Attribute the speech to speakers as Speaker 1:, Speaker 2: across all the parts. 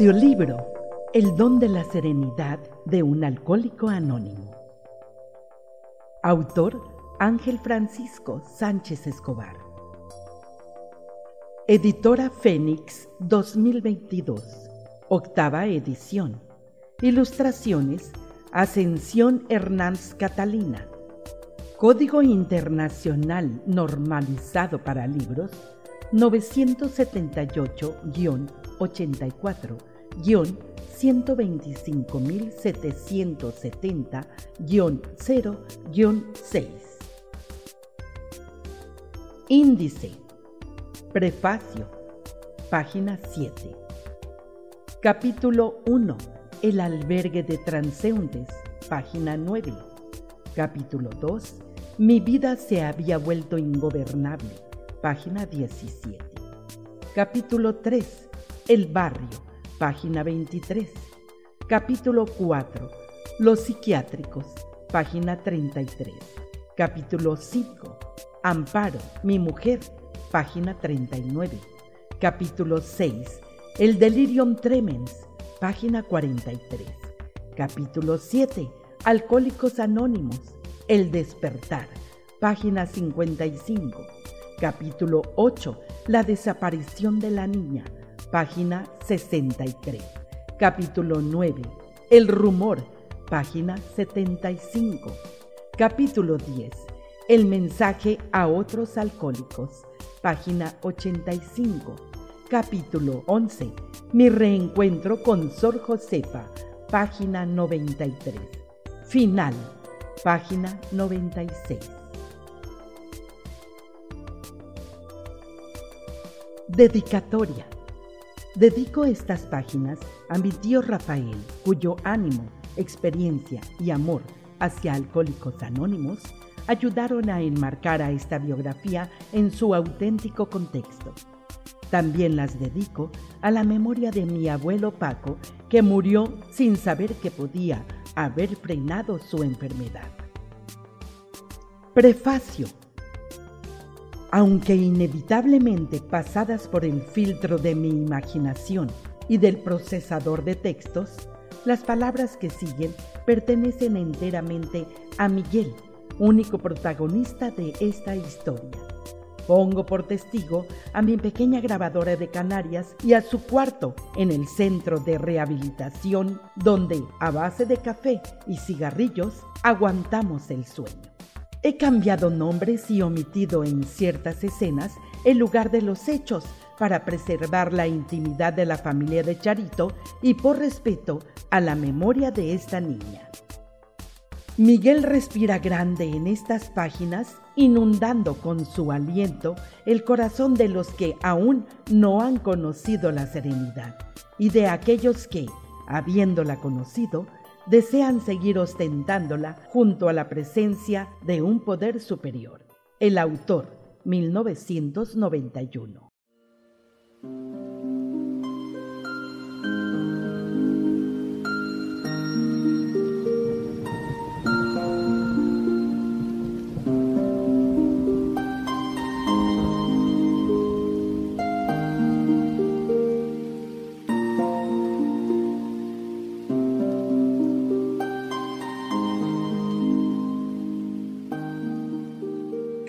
Speaker 1: Audiolibro El don de la serenidad de un alcohólico anónimo. Autor Ángel Francisco Sánchez Escobar. Editora Fénix 2022. Octava edición. Ilustraciones Ascensión Hernández Catalina. Código Internacional Normalizado para Libros 978-124-125.770-0-6. Índice. Prefacio. Página 7. Capítulo 1. El albergue de transeúntes. Página 9. Capítulo 2. Mi vida se había vuelto ingobernable página 17. Capítulo 3. El barrio, página 23. Capítulo 4. Los psiquiátricos, página 33. Capítulo 5. Amparo, mi mujer, página 39. Capítulo 6. El delirium tremens, página 43. Capítulo 7. Alcohólicos Anónimos, El despertar, página 55. Capítulo 8. La desaparición de la niña. Página 63. Capítulo 9. El rumor. Página 75. Capítulo 10. El mensaje a otros alcohólicos. Página 85. Capítulo 11. Mi reencuentro con Sor Josefa. Página 93. Final. Página 96. Dedicatoria. Dedico estas páginas a mi tío Rafael, cuyo ánimo, experiencia y amor hacia Alcohólicos Anónimos ayudaron a enmarcar a esta biografía en su auténtico contexto. También las dedico a la memoria de mi abuelo Paco, que murió sin saber que podía haber frenado su enfermedad. Prefacio aunque inevitablemente pasadas por el filtro de mi imaginación y del procesador de textos, las palabras que siguen pertenecen enteramente a Miguel, único protagonista de esta historia. Pongo por testigo a mi pequeña grabadora de Canarias y a su cuarto en el centro de rehabilitación donde, a base de café y cigarrillos, aguantamos el sueño. He cambiado nombres y omitido en ciertas escenas el lugar de los hechos para preservar la intimidad de la familia de Charito y por respeto a la memoria de esta niña. Miguel respira grande en estas páginas, inundando con su aliento el corazón de los que aún no han conocido la serenidad y de aquellos que, habiéndola conocido, desean seguir ostentándola junto a la presencia de un poder superior. El autor, 1991.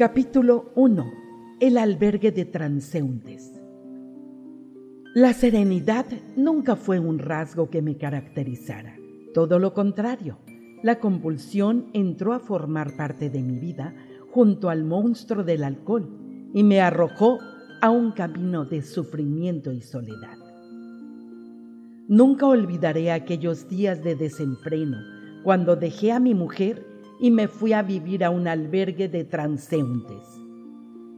Speaker 1: Capítulo 1. El albergue de transeúntes. La serenidad nunca fue un rasgo que me caracterizara. Todo lo contrario, la compulsión entró a formar parte de mi vida junto al monstruo del alcohol y me arrojó a un camino de sufrimiento y soledad. Nunca olvidaré aquellos días de desenfreno cuando dejé a mi mujer y me fui a vivir a un albergue de transeúntes.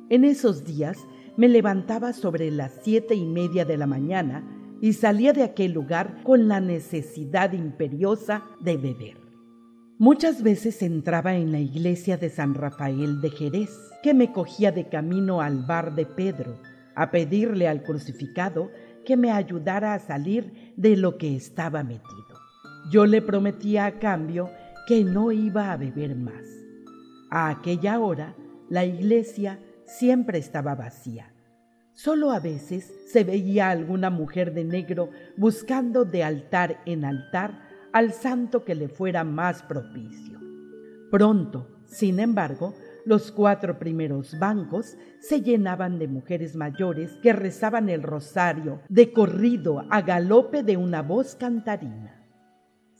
Speaker 1: En esos días me levantaba sobre las siete y media de la mañana y salía de aquel lugar con la necesidad imperiosa de beber. Muchas veces entraba en la iglesia de San Rafael de Jerez, que me cogía de camino al bar de Pedro, a pedirle al crucificado que me ayudara a salir de lo que estaba metido. Yo le prometía a cambio que no iba a beber más. A aquella hora la iglesia siempre estaba vacía. Solo a veces se veía alguna mujer de negro buscando de altar en altar al santo que le fuera más propicio. Pronto, sin embargo, los cuatro primeros bancos se llenaban de mujeres mayores que rezaban el rosario de corrido a galope de una voz cantarina.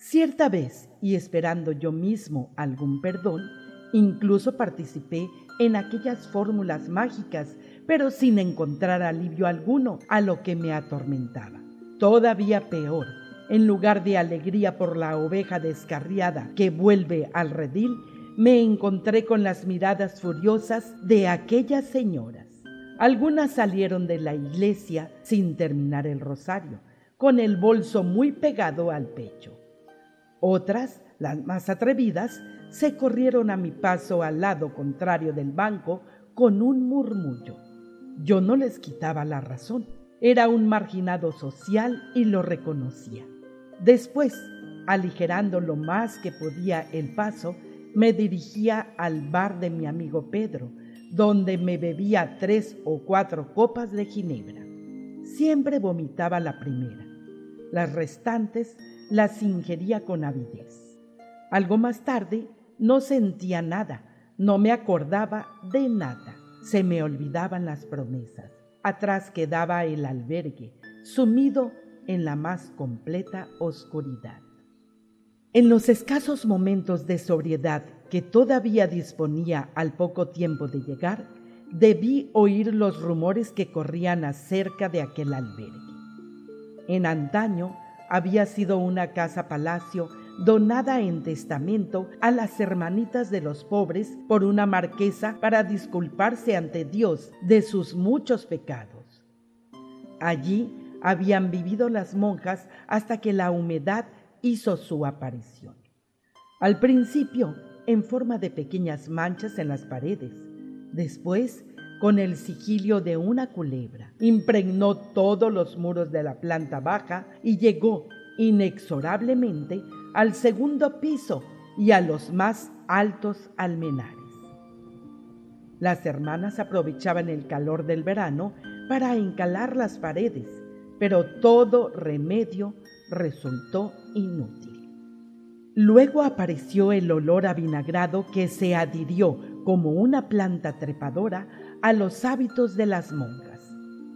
Speaker 1: Cierta vez, y esperando yo mismo algún perdón, incluso participé en aquellas fórmulas mágicas, pero sin encontrar alivio alguno a lo que me atormentaba. Todavía peor, en lugar de alegría por la oveja descarriada que vuelve al redil, me encontré con las miradas furiosas de aquellas señoras. Algunas salieron de la iglesia sin terminar el rosario, con el bolso muy pegado al pecho. Otras, las más atrevidas, se corrieron a mi paso al lado contrario del banco con un murmullo. Yo no les quitaba la razón. Era un marginado social y lo reconocía. Después, aligerando lo más que podía el paso, me dirigía al bar de mi amigo Pedro, donde me bebía tres o cuatro copas de ginebra. Siempre vomitaba la primera. Las restantes las ingería con avidez. Algo más tarde no sentía nada, no me acordaba de nada. Se me olvidaban las promesas. Atrás quedaba el albergue, sumido en la más completa oscuridad. En los escasos momentos de sobriedad que todavía disponía al poco tiempo de llegar, debí oír los rumores que corrían acerca de aquel albergue. En antaño había sido una casa palacio donada en testamento a las hermanitas de los pobres por una marquesa para disculparse ante Dios de sus muchos pecados. Allí habían vivido las monjas hasta que la humedad hizo su aparición. Al principio, en forma de pequeñas manchas en las paredes, después con el sigilio de una culebra. Impregnó todos los muros de la planta baja y llegó inexorablemente al segundo piso y a los más altos almenares. Las hermanas aprovechaban el calor del verano para encalar las paredes, pero todo remedio resultó inútil. Luego apareció el olor a vinagrado que se adhirió como una planta trepadora a los hábitos de las monjas.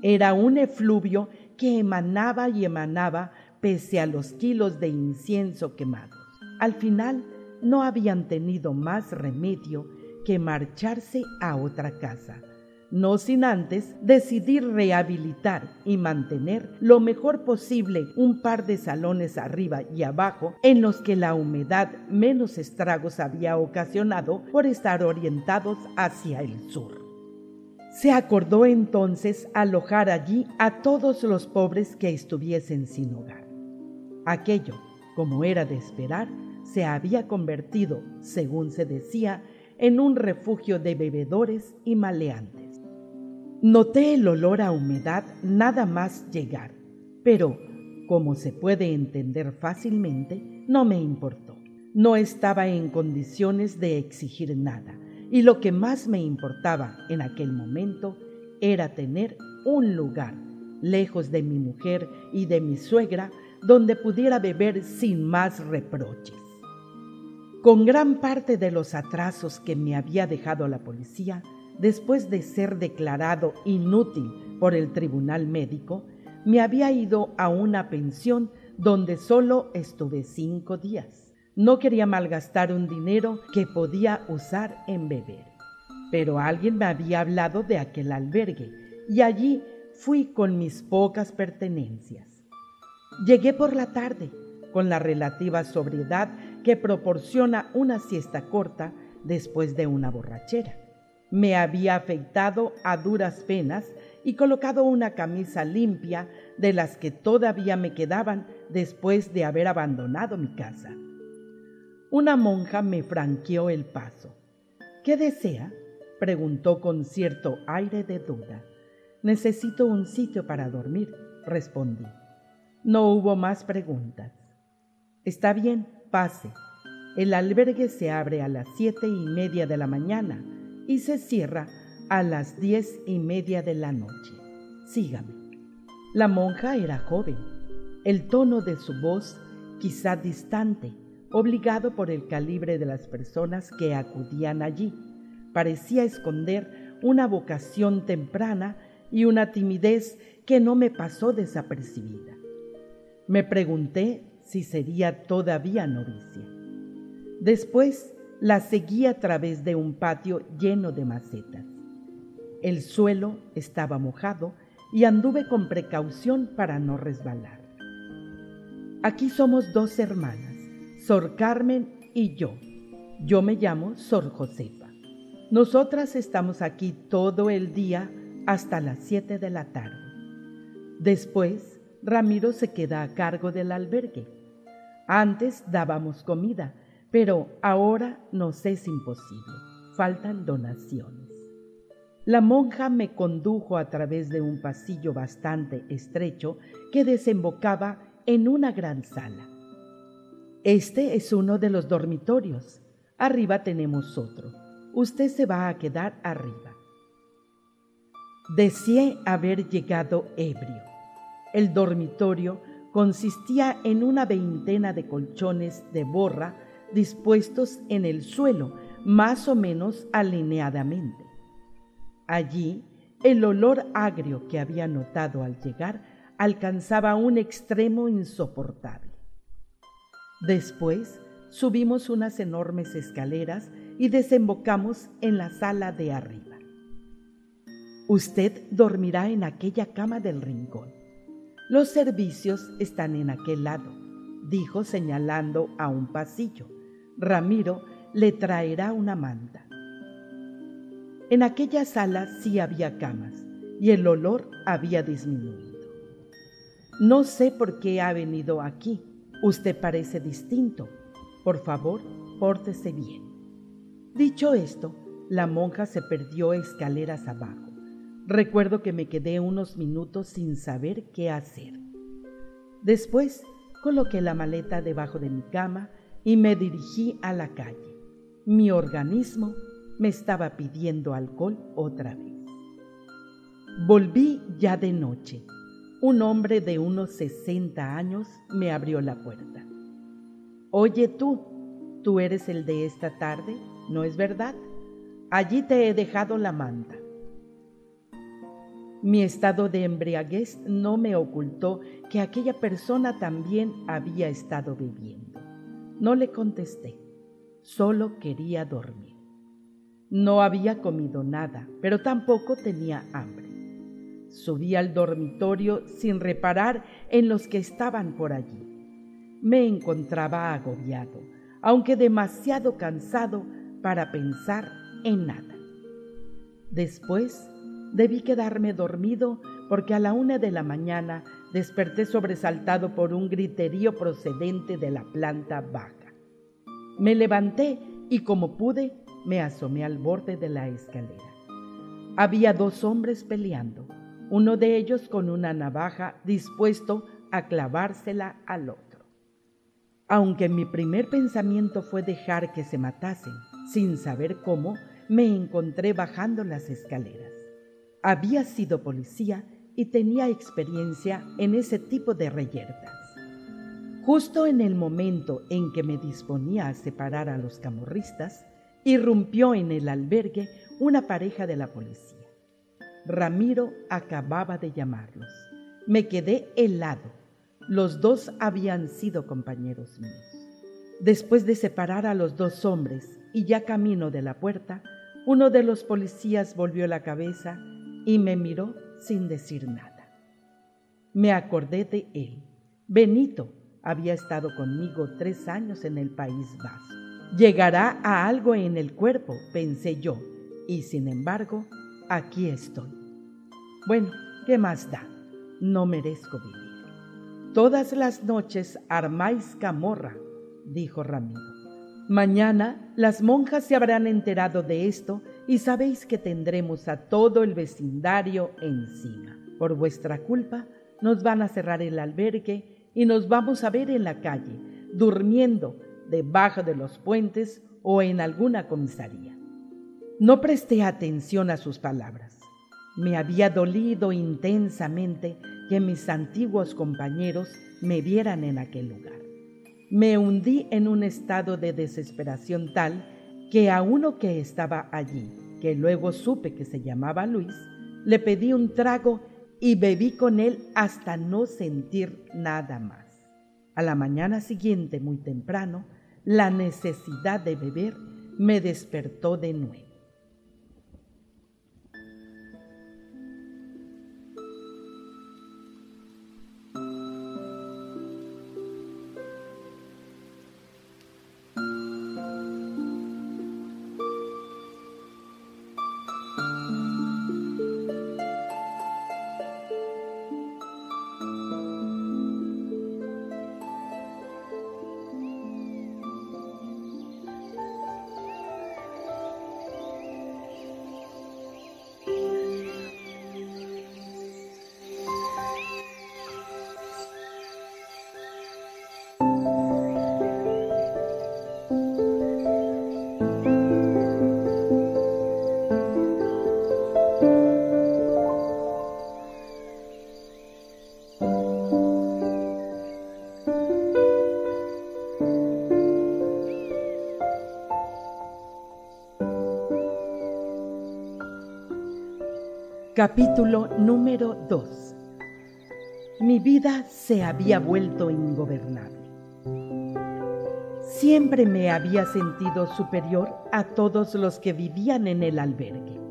Speaker 1: Era un efluvio que emanaba y emanaba pese a los kilos de incienso quemados. Al final no habían tenido más remedio que marcharse a otra casa no sin antes decidir rehabilitar y mantener lo mejor posible un par de salones arriba y abajo en los que la humedad menos estragos había ocasionado por estar orientados hacia el sur. Se acordó entonces alojar allí a todos los pobres que estuviesen sin hogar. Aquello, como era de esperar, se había convertido, según se decía, en un refugio de bebedores y maleantes. Noté el olor a humedad nada más llegar, pero, como se puede entender fácilmente, no me importó. No estaba en condiciones de exigir nada, y lo que más me importaba en aquel momento era tener un lugar, lejos de mi mujer y de mi suegra, donde pudiera beber sin más reproches. Con gran parte de los atrasos que me había dejado la policía, después de ser declarado inútil por el tribunal médico, me había ido a una pensión donde solo estuve cinco días. No quería malgastar un dinero que podía usar en beber. Pero alguien me había hablado de aquel albergue y allí fui con mis pocas pertenencias. Llegué por la tarde, con la relativa sobriedad que proporciona una siesta corta después de una borrachera. Me había afeitado a duras penas y colocado una camisa limpia de las que todavía me quedaban después de haber abandonado mi casa. Una monja me franqueó el paso. ¿Qué desea? preguntó con cierto aire de duda. Necesito un sitio para dormir, respondí. No hubo más preguntas. Está bien, pase. El albergue se abre a las siete y media de la mañana y se cierra a las diez y media de la noche. Sígame. La monja era joven. El tono de su voz quizá distante, obligado por el calibre de las personas que acudían allí, parecía esconder una vocación temprana y una timidez que no me pasó desapercibida. Me pregunté si sería todavía novicia. Después la seguí a través de un patio lleno de macetas. El suelo estaba mojado y anduve con precaución para no resbalar. Aquí somos dos hermanas, Sor Carmen y yo. Yo me llamo Sor Josefa. Nosotras estamos aquí todo el día hasta las siete de la tarde. Después, Ramiro se queda a cargo del albergue. Antes dábamos comida, pero ahora nos es imposible. Faltan donaciones. La monja me condujo a través de un pasillo bastante estrecho que desembocaba en una gran sala. Este es uno de los dormitorios. Arriba tenemos otro. Usted se va a quedar arriba. Deseé haber llegado ebrio. El dormitorio consistía en una veintena de colchones de borra dispuestos en el suelo, más o menos alineadamente. Allí, el olor agrio que había notado al llegar alcanzaba un extremo insoportable. Después subimos unas enormes escaleras y desembocamos en la sala de arriba. Usted dormirá en aquella cama del rincón. Los servicios están en aquel lado, dijo señalando a un pasillo. Ramiro le traerá una manta. En aquella sala sí había camas y el olor había disminuido. No sé por qué ha venido aquí. Usted parece distinto. Por favor, pórtese bien. Dicho esto, la monja se perdió escaleras abajo. Recuerdo que me quedé unos minutos sin saber qué hacer. Después coloqué la maleta debajo de mi cama y me dirigí a la calle. Mi organismo me estaba pidiendo alcohol otra vez. Volví ya de noche. Un hombre de unos 60 años me abrió la puerta. Oye tú, tú eres el de esta tarde, ¿no es verdad? Allí te he dejado la manta. Mi estado de embriaguez no me ocultó que aquella persona también había estado bebiendo. No le contesté, solo quería dormir. No había comido nada, pero tampoco tenía hambre. Subí al dormitorio sin reparar en los que estaban por allí. Me encontraba agobiado, aunque demasiado cansado para pensar en nada. Después debí quedarme dormido porque a la una de la mañana desperté sobresaltado por un griterío procedente de la planta baja. Me levanté y como pude me asomé al borde de la escalera. Había dos hombres peleando, uno de ellos con una navaja dispuesto a clavársela al otro. Aunque mi primer pensamiento fue dejar que se matasen, sin saber cómo, me encontré bajando las escaleras. Había sido policía y tenía experiencia en ese tipo de reyertas. Justo en el momento en que me disponía a separar a los camorristas, irrumpió en el albergue una pareja de la policía. Ramiro acababa de llamarlos. Me quedé helado. Los dos habían sido compañeros míos. Después de separar a los dos hombres y ya camino de la puerta, uno de los policías volvió la cabeza y me miró sin decir nada. Me acordé de él. Benito había estado conmigo tres años en el País Vasco. Llegará a algo en el cuerpo, pensé yo, y sin embargo, aquí estoy. Bueno, ¿qué más da? No merezco vivir. Todas las noches armáis camorra, dijo Ramiro. Mañana las monjas se habrán enterado de esto y sabéis que tendremos a todo el vecindario encima. Por vuestra culpa nos van a cerrar el albergue y nos vamos a ver en la calle, durmiendo debajo de los puentes o en alguna comisaría. No presté atención a sus palabras. Me había dolido intensamente que mis antiguos compañeros me vieran en aquel lugar. Me hundí en un estado de desesperación tal que a uno que estaba allí, que luego supe que se llamaba Luis, le pedí un trago y bebí con él hasta no sentir nada más. A la mañana siguiente, muy temprano, la necesidad de beber me despertó de nuevo. Capítulo número 2 Mi vida se había vuelto ingobernable. Siempre me había sentido superior a todos los que vivían en el albergue.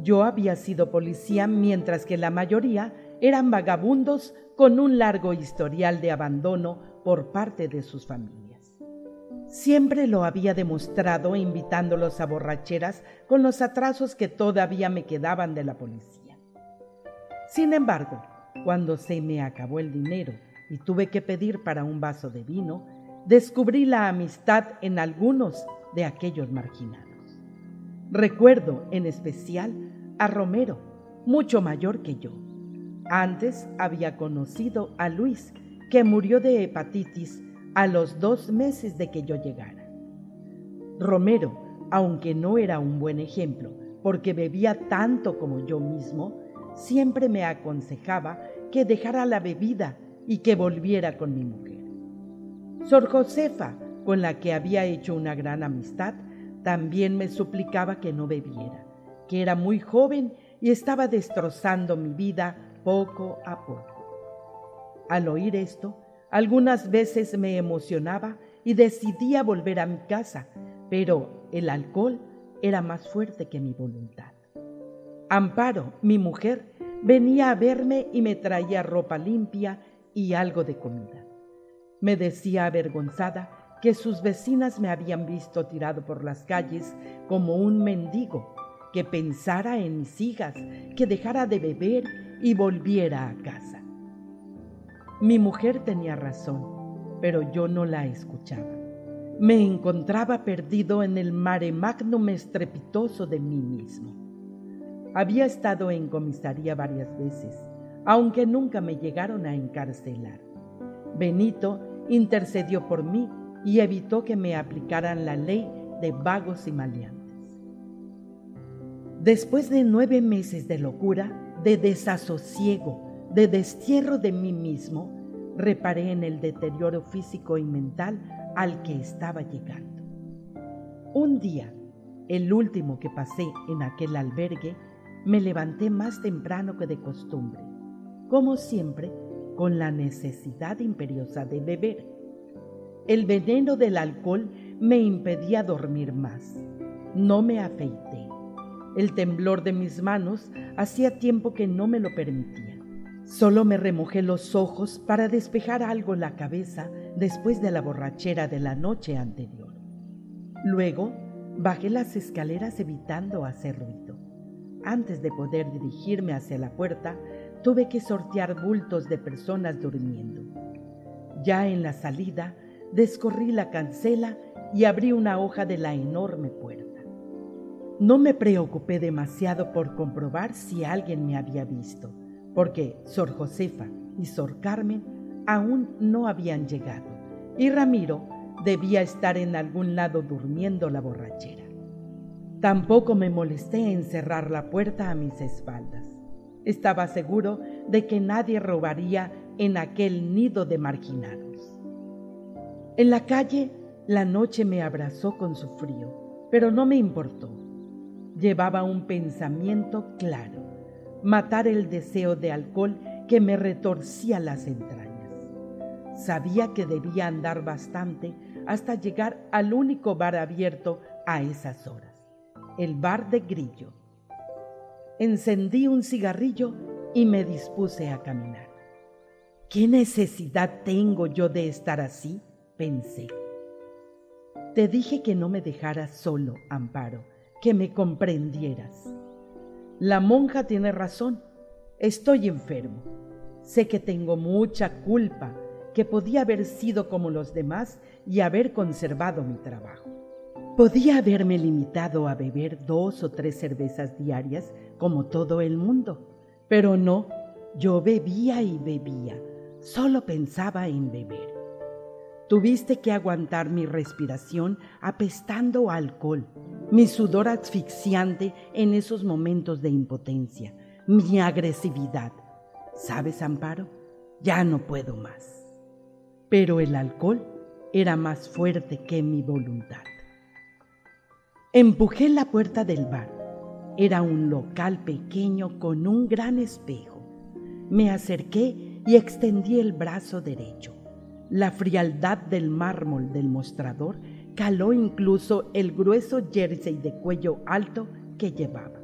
Speaker 1: Yo había sido policía mientras que la mayoría eran vagabundos con un largo historial de abandono por parte de sus familias. Siempre lo había demostrado invitándolos a borracheras con los atrasos que todavía me quedaban de la policía. Sin embargo, cuando se me acabó el dinero y tuve que pedir para un vaso de vino, descubrí la amistad en algunos de aquellos marginados. Recuerdo en especial a Romero, mucho mayor que yo. Antes había conocido a Luis, que murió de hepatitis a los dos meses de que yo llegara. Romero, aunque no era un buen ejemplo, porque bebía tanto como yo mismo, siempre me aconsejaba que dejara la bebida y que volviera con mi mujer. Sor Josefa, con la que había hecho una gran amistad, también me suplicaba que no bebiera, que era muy joven y estaba destrozando mi vida poco a poco. Al oír esto, algunas veces me emocionaba y decidía volver a mi casa, pero el alcohol era más fuerte que mi voluntad. Amparo, mi mujer, venía a verme y me traía ropa limpia y algo de comida. Me decía avergonzada que sus vecinas me habían visto tirado por las calles como un mendigo, que pensara en mis hijas, que dejara de beber y volviera a casa. Mi mujer tenía razón, pero yo no la escuchaba. Me encontraba perdido en el mare magnum estrepitoso de mí mismo. Había estado en comisaría varias veces, aunque nunca me llegaron a encarcelar. Benito intercedió por mí y evitó que me aplicaran la ley de vagos y maleantes. Después de nueve meses de locura, de desasosiego, de destierro de mí mismo, reparé en el deterioro físico y mental al que estaba llegando. Un día, el último que pasé en aquel albergue, me levanté más temprano que de costumbre, como siempre, con la necesidad imperiosa de beber. El veneno del alcohol me impedía dormir más. No me afeité. El temblor de mis manos hacía tiempo que no me lo permitía. Solo me remojé los ojos para despejar algo la cabeza después de la borrachera de la noche anterior. Luego bajé las escaleras evitando hacer ruido. Antes de poder dirigirme hacia la puerta, tuve que sortear bultos de personas durmiendo. Ya en la salida, descorrí la cancela y abrí una hoja de la enorme puerta. No me preocupé demasiado por comprobar si alguien me había visto, porque Sor Josefa y Sor Carmen aún no habían llegado, y Ramiro debía estar en algún lado durmiendo la borrachera. Tampoco me molesté en cerrar la puerta a mis espaldas. Estaba seguro de que nadie robaría en aquel nido de marginados. En la calle, la noche me abrazó con su frío, pero no me importó. Llevaba un pensamiento claro, matar el deseo de alcohol que me retorcía las entrañas. Sabía que debía andar bastante hasta llegar al único bar abierto a esas horas, el bar de Grillo. Encendí un cigarrillo y me dispuse a caminar. ¿Qué necesidad tengo yo de estar así? pensé. Te dije que no me dejaras solo, Amparo, que me comprendieras. La monja tiene razón. Estoy enfermo. Sé que tengo mucha culpa, que podía haber sido como los demás y haber conservado mi trabajo. Podía haberme limitado a beber dos o tres cervezas diarias como todo el mundo, pero no, yo bebía y bebía, solo pensaba en beber. Tuviste que aguantar mi respiración apestando alcohol, mi sudor asfixiante en esos momentos de impotencia, mi agresividad. ¿Sabes, Amparo? Ya no puedo más. Pero el alcohol era más fuerte que mi voluntad. Empujé la puerta del bar. Era un local pequeño con un gran espejo. Me acerqué y extendí el brazo derecho. La frialdad del mármol del mostrador caló incluso el grueso jersey de cuello alto que llevaba.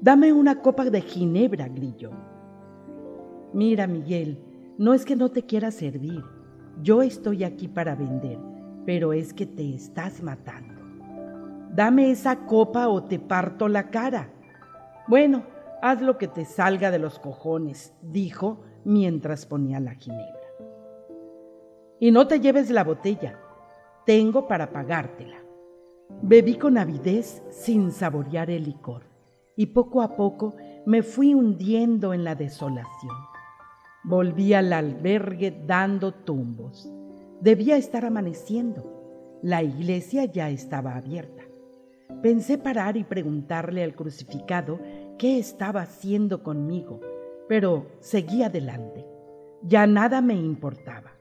Speaker 1: Dame una copa de ginebra, grillo. Mira, Miguel, no es que no te quiera servir. Yo estoy aquí para vender, pero es que te estás matando. Dame esa copa o te parto la cara. Bueno, haz lo que te salga de los cojones, dijo mientras ponía la ginebra. Y no te lleves la botella, tengo para pagártela. Bebí con avidez sin saborear el licor, y poco a poco me fui hundiendo en la desolación. Volví al albergue dando tumbos. Debía estar amaneciendo. La iglesia ya estaba abierta. Pensé parar y preguntarle al crucificado qué estaba haciendo conmigo, pero seguí adelante. Ya nada me importaba.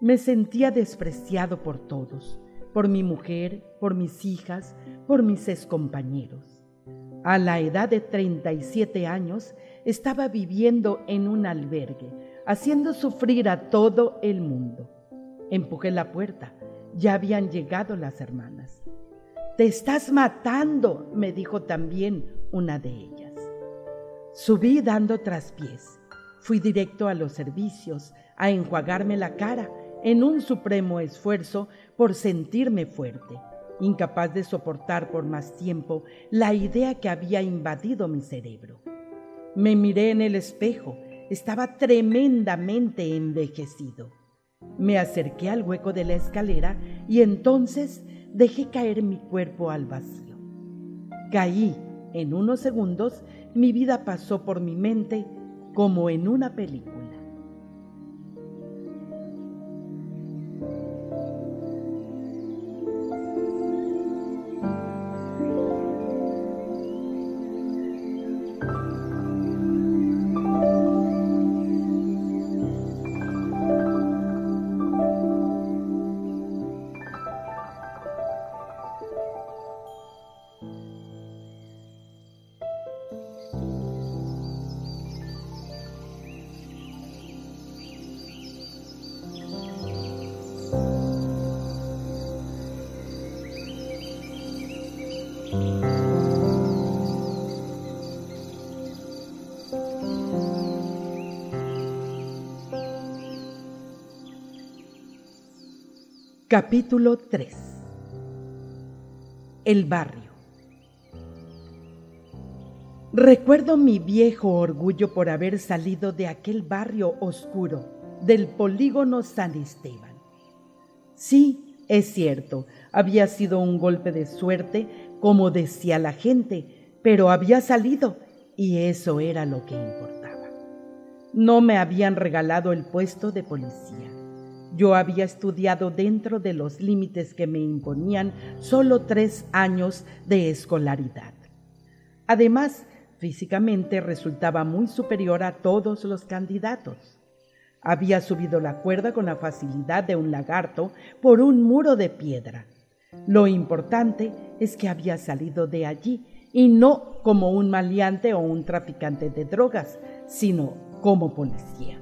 Speaker 1: Me sentía despreciado por todos, por mi mujer, por mis hijas, por mis excompañeros. A la edad de 37 años estaba viviendo en un albergue, haciendo sufrir a todo el mundo. Empujé la puerta. Ya habían llegado las hermanas. Te estás matando, me dijo también una de ellas. Subí dando traspiés. Fui directo a los servicios, a enjuagarme la cara, en un supremo esfuerzo por sentirme fuerte, incapaz de soportar por más tiempo la idea que había invadido mi cerebro. Me miré en el espejo, estaba tremendamente envejecido. Me acerqué al hueco de la escalera y entonces dejé caer mi cuerpo al vacío. Caí. En unos segundos mi vida pasó por mi mente como en una película. Capítulo 3 El barrio Recuerdo mi viejo orgullo por haber salido de aquel barrio oscuro, del polígono San Esteban. Sí, es cierto, había sido un golpe de suerte, como decía la gente, pero había salido y eso era lo que importaba. No me habían regalado el puesto de policía yo había estudiado dentro de los límites que me imponían solo tres años de escolaridad. Además, Físicamente resultaba muy superior a todos los candidatos. Había subido la cuerda con la facilidad de un lagarto por un muro de piedra. Lo importante es que había salido de allí y no como un maleante o un traficante de drogas, sino como policía.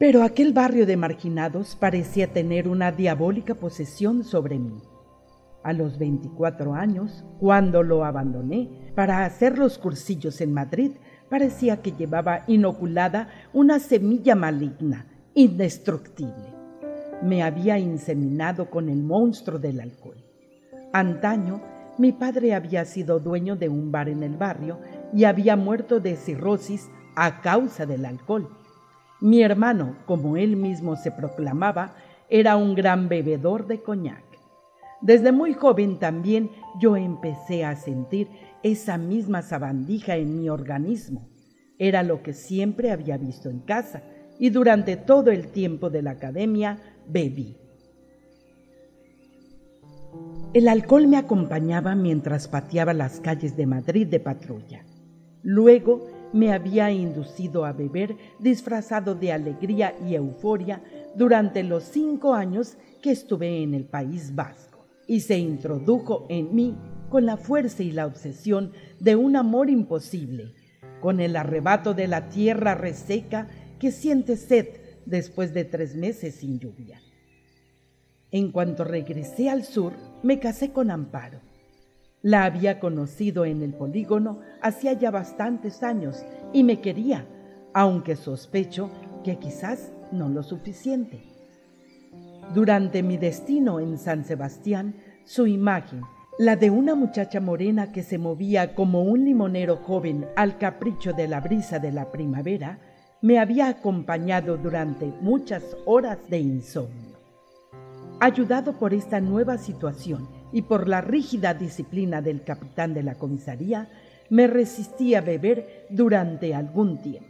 Speaker 1: Pero aquel barrio de marginados parecía tener una diabólica posesión sobre mí. A los 24 años, cuando lo abandoné para hacer los cursillos en Madrid, parecía que llevaba inoculada una semilla maligna, indestructible. Me había inseminado con el monstruo del alcohol. Antaño, mi padre había sido dueño de un bar en el barrio y había muerto de cirrosis a causa del alcohol. Mi hermano, como él mismo se proclamaba, era un gran bebedor de coñac. Desde muy joven también yo empecé a sentir esa misma sabandija en mi organismo. Era lo que siempre había visto en casa y durante todo el tiempo de la academia bebí. El alcohol me acompañaba mientras pateaba las calles de Madrid de patrulla. Luego me había inducido a beber disfrazado de alegría y euforia durante los cinco años que estuve en el País Vasco y se introdujo en mí con la fuerza y la obsesión de un amor imposible, con el arrebato de la tierra reseca que siente sed después de tres meses sin lluvia. En cuanto regresé al sur, me casé con Amparo la había conocido en el polígono hacía ya bastantes años y me quería, aunque sospecho que quizás no lo suficiente. Durante mi destino en San Sebastián, su imagen, la de una muchacha morena que se movía como un limonero joven al capricho de la brisa de la primavera, me había acompañado durante muchas horas de insomnio. Ayudado por esta nueva situación, y por la rígida disciplina del capitán de la comisaría, me resistí a beber durante algún tiempo.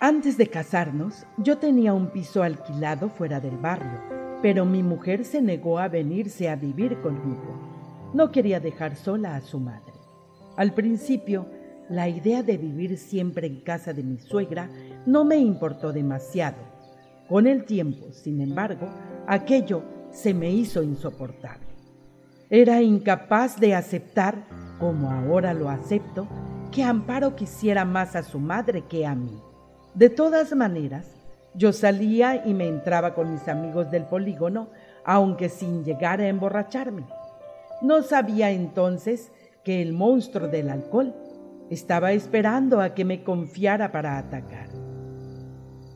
Speaker 1: Antes de casarnos, yo tenía un piso alquilado fuera del barrio, pero mi mujer se negó a venirse a vivir conmigo. No quería dejar sola a su madre. Al principio, la idea de vivir siempre en casa de mi suegra no me importó demasiado. Con el tiempo, sin embargo, aquello se me hizo insoportable. Era incapaz de aceptar, como ahora lo acepto, que Amparo quisiera más a su madre que a mí. De todas maneras, yo salía y me entraba con mis amigos del polígono, aunque sin llegar a emborracharme. No sabía entonces que el monstruo del alcohol estaba esperando a que me confiara para atacar.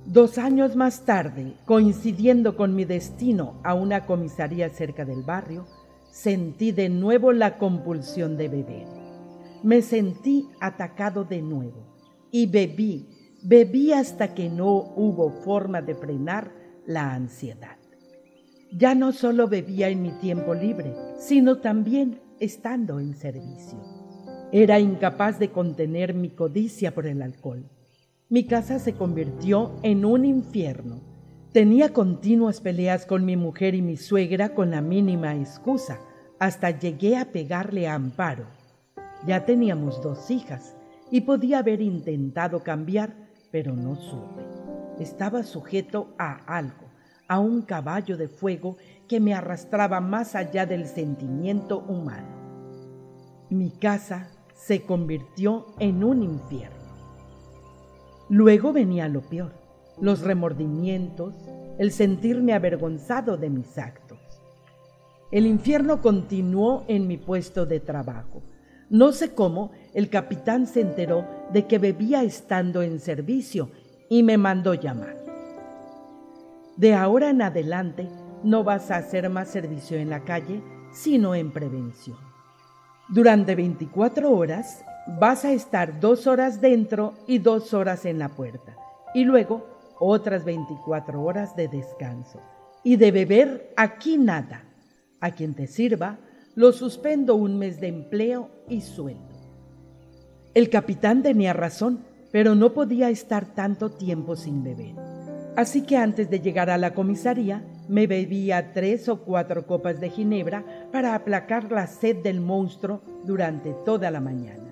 Speaker 1: Dos años más tarde, coincidiendo con mi destino a una comisaría cerca del barrio, sentí de nuevo la compulsión de beber. Me sentí atacado de nuevo y bebí, bebí hasta que no hubo forma de frenar la ansiedad. Ya no solo bebía en mi tiempo libre, sino también estando en servicio. Era incapaz de contener mi codicia por el alcohol. Mi casa se convirtió en un infierno Tenía continuas peleas con mi mujer y mi suegra con la mínima excusa. Hasta llegué a pegarle a Amparo. Ya teníamos dos hijas y podía haber intentado cambiar, pero no supe. Estaba sujeto a algo, a un caballo de fuego que me arrastraba más allá del sentimiento humano. Mi casa se convirtió en un infierno. Luego venía lo peor los remordimientos, el sentirme avergonzado de mis actos. El infierno continuó en mi puesto de trabajo. No sé cómo el capitán se enteró de que bebía estando en servicio y me mandó llamar. De ahora en adelante no vas a hacer más servicio en la calle, sino en prevención. Durante 24 horas vas a estar dos horas dentro y dos horas en la puerta, y luego otras 24 horas de descanso. Y de beber aquí nada. A quien te sirva, lo suspendo un mes de empleo y sueldo. El capitán tenía razón, pero no podía estar tanto tiempo sin beber. Así que antes de llegar a la comisaría, me bebía tres o cuatro copas de ginebra para aplacar la sed del monstruo durante toda la mañana.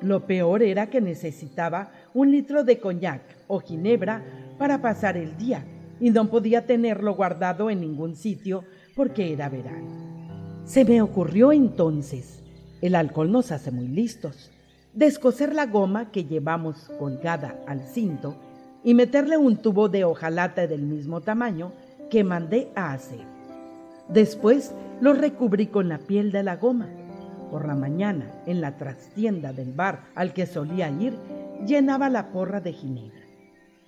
Speaker 1: Lo peor era que necesitaba un litro de coñac o ginebra para pasar el día y no podía tenerlo guardado en ningún sitio porque era verano. Se me ocurrió entonces, el alcohol nos hace muy listos, descoser la goma que llevamos colgada al cinto y meterle un tubo de hojalata del mismo tamaño que mandé a hacer. Después lo recubrí con la piel de la goma. Por la mañana, en la trastienda del bar al que solía ir, llenaba la porra de ginebra.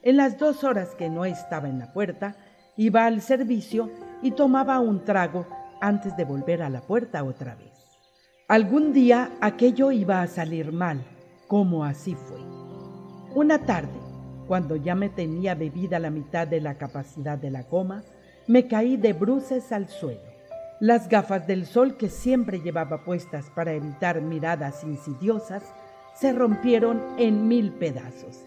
Speaker 1: En las dos horas que no estaba en la puerta, iba al servicio y tomaba un trago antes de volver a la puerta otra vez. Algún día aquello iba a salir mal, como así fue. Una tarde, cuando ya me tenía bebida la mitad de la capacidad de la coma, me caí de bruces al suelo. Las gafas del sol que siempre llevaba puestas para evitar miradas insidiosas se rompieron en mil pedazos.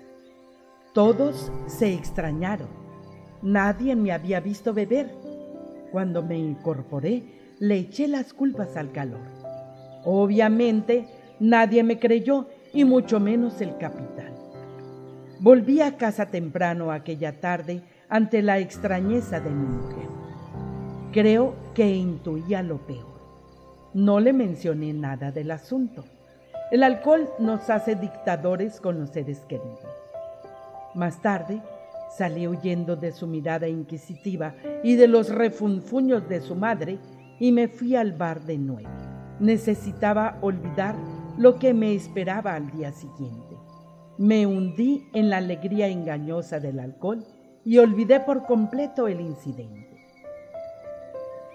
Speaker 1: Todos se extrañaron. Nadie me había visto beber. Cuando me incorporé, le eché las culpas al calor. Obviamente, nadie me creyó, y mucho menos el capitán. Volví a casa temprano aquella tarde ante la extrañeza de mi mujer. Creo que intuía lo peor. No le mencioné nada del asunto. El alcohol nos hace dictadores con los seres queridos. Más tarde, salí huyendo de su mirada inquisitiva y de los refunfuños de su madre y me fui al bar de nuevo. Necesitaba olvidar lo que me esperaba al día siguiente. Me hundí en la alegría engañosa del alcohol y olvidé por completo el incidente.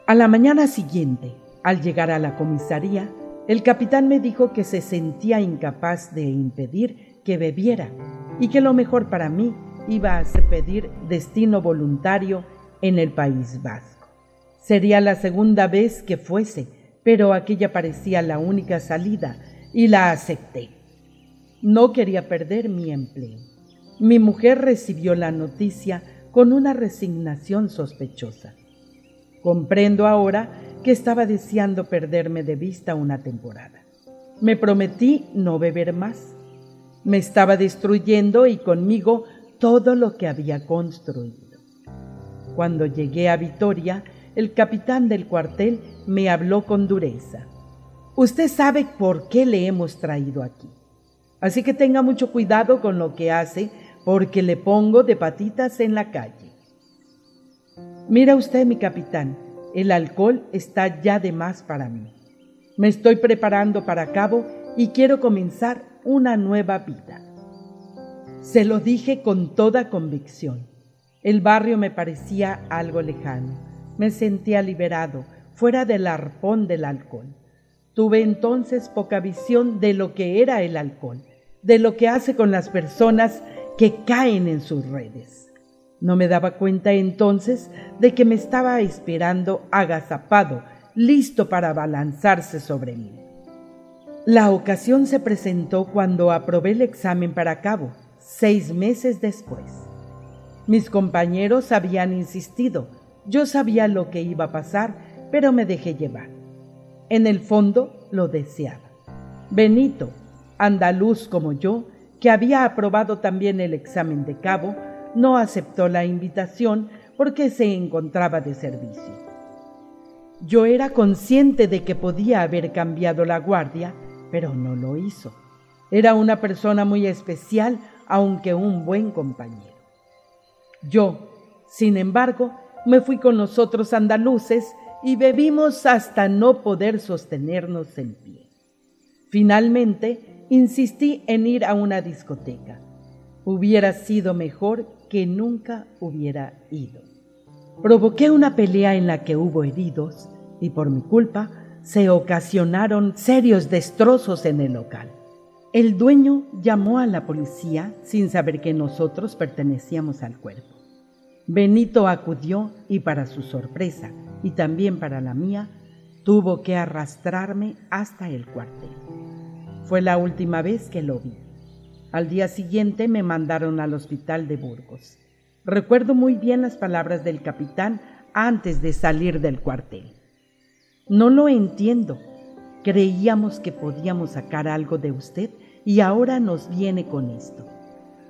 Speaker 1: A la mañana siguiente, al llegar a la comisaría, el capitán me dijo que se sentía incapaz de impedir que bebiera y que lo mejor para mí iba a ser pedir destino voluntario en el País Vasco. Sería la segunda vez que fuese, pero aquella parecía la única salida y la acepté. No quería perder mi empleo. Mi mujer recibió la noticia con una resignación sospechosa. Comprendo ahora que estaba deseando perderme de vista una temporada. Me prometí no beber más. Me estaba destruyendo y conmigo todo lo que había construido. Cuando llegué a Vitoria, el capitán del cuartel me habló con dureza. Usted sabe por qué le hemos traído aquí. Así que tenga mucho cuidado con lo que hace porque le pongo de patitas en la calle. Mira usted, mi capitán, el alcohol está ya de más para mí. Me estoy preparando para cabo y quiero comenzar una nueva vida. Se lo dije con toda convicción. El barrio me parecía algo lejano. Me sentía liberado, fuera del arpón del alcohol. Tuve entonces poca visión de lo que era el alcohol, de lo que hace con las personas que caen en sus redes. No me daba cuenta entonces de que me estaba esperando agazapado, listo para abalanzarse sobre mí. La ocasión se presentó cuando aprobé el examen para cabo, seis meses después. Mis compañeros habían insistido, yo sabía lo que iba a pasar, pero me dejé llevar. En el fondo lo deseaba. Benito, andaluz como yo, que había aprobado también el examen de cabo, no aceptó la invitación porque se encontraba de servicio. Yo era consciente de que podía haber cambiado la guardia, pero no lo hizo. Era una persona muy especial, aunque un buen compañero. Yo, sin embargo, me fui con los otros andaluces y bebimos hasta no poder sostenernos en pie. Finalmente, insistí en ir a una discoteca. Hubiera sido mejor que nunca hubiera ido. Provoqué una pelea en la que hubo heridos y por mi culpa se ocasionaron serios destrozos en el local. El dueño llamó a la policía sin saber que nosotros pertenecíamos al cuerpo. Benito acudió y para su sorpresa y también para la mía, tuvo que arrastrarme hasta el cuartel. Fue la última vez que lo vi. Al día siguiente me mandaron al hospital de Burgos. Recuerdo muy bien las palabras del capitán antes de salir del cuartel. No lo entiendo. Creíamos que podíamos sacar algo de usted y ahora nos viene con esto.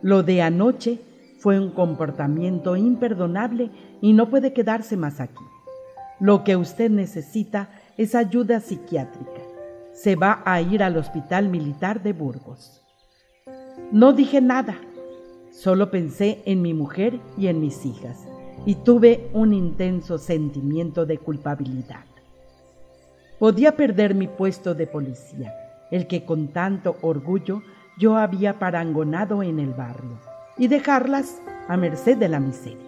Speaker 1: Lo de anoche fue un comportamiento imperdonable y no puede quedarse más aquí. Lo que usted necesita es ayuda psiquiátrica. Se va a ir al Hospital Militar de Burgos. No dije nada, solo pensé en mi mujer y en mis hijas y tuve un intenso sentimiento de culpabilidad. Podía perder mi puesto de policía, el que con tanto orgullo yo había parangonado en el barrio, y dejarlas a merced de la miseria.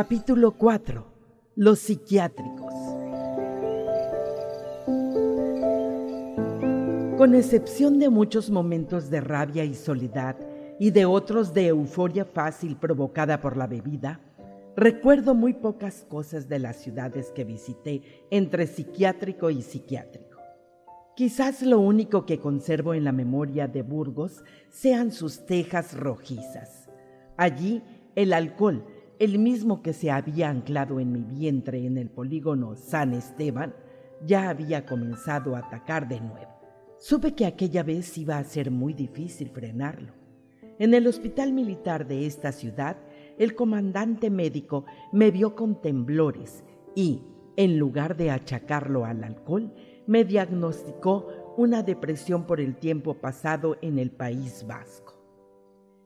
Speaker 1: Capítulo 4. Los psiquiátricos. Con excepción de muchos momentos de rabia y soledad y de otros de euforia fácil provocada por la bebida, recuerdo muy pocas cosas de las ciudades que visité entre psiquiátrico y psiquiátrico. Quizás lo único que conservo en la memoria de Burgos sean sus tejas rojizas. Allí el alcohol el mismo que se había anclado en mi vientre en el polígono San Esteban, ya había comenzado a atacar de nuevo. Supe que aquella vez iba a ser muy difícil frenarlo. En el hospital militar de esta ciudad, el comandante médico me vio con temblores y, en lugar de achacarlo al alcohol, me diagnosticó una depresión por el tiempo pasado en el País Vasco.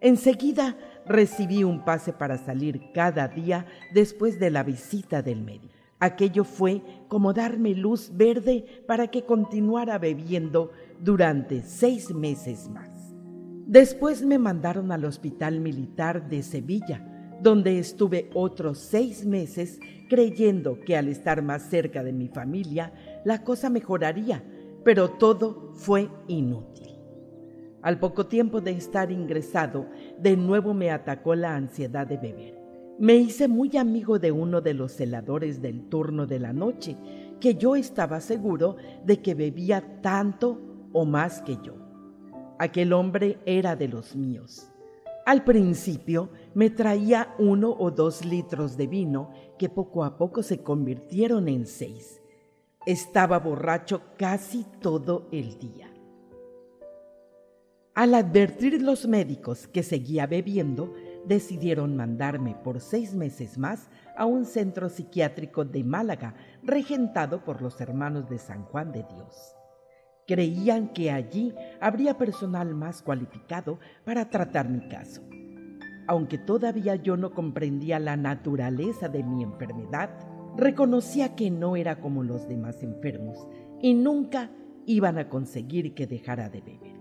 Speaker 1: Enseguida recibí un pase para salir cada día después de la visita del médico. Aquello fue como darme luz verde para que continuara bebiendo durante seis meses más. Después me mandaron al Hospital Militar de Sevilla, donde estuve otros seis meses creyendo que al estar más cerca de mi familia la cosa mejoraría, pero todo fue inútil. Al poco tiempo de estar ingresado, de nuevo me atacó la ansiedad de beber. Me hice muy amigo de uno de los celadores del turno de la noche, que yo estaba seguro de que bebía tanto o más que yo. Aquel hombre era de los míos. Al principio me traía uno o dos litros de vino que poco a poco se convirtieron en seis. Estaba borracho casi todo el día. Al advertir los médicos que seguía bebiendo, decidieron mandarme por seis meses más a un centro psiquiátrico de Málaga, regentado por los hermanos de San Juan de Dios. Creían que allí habría personal más cualificado para tratar mi caso. Aunque todavía yo no comprendía la naturaleza de mi enfermedad, reconocía que no era como los demás enfermos y nunca iban a conseguir que dejara de beber.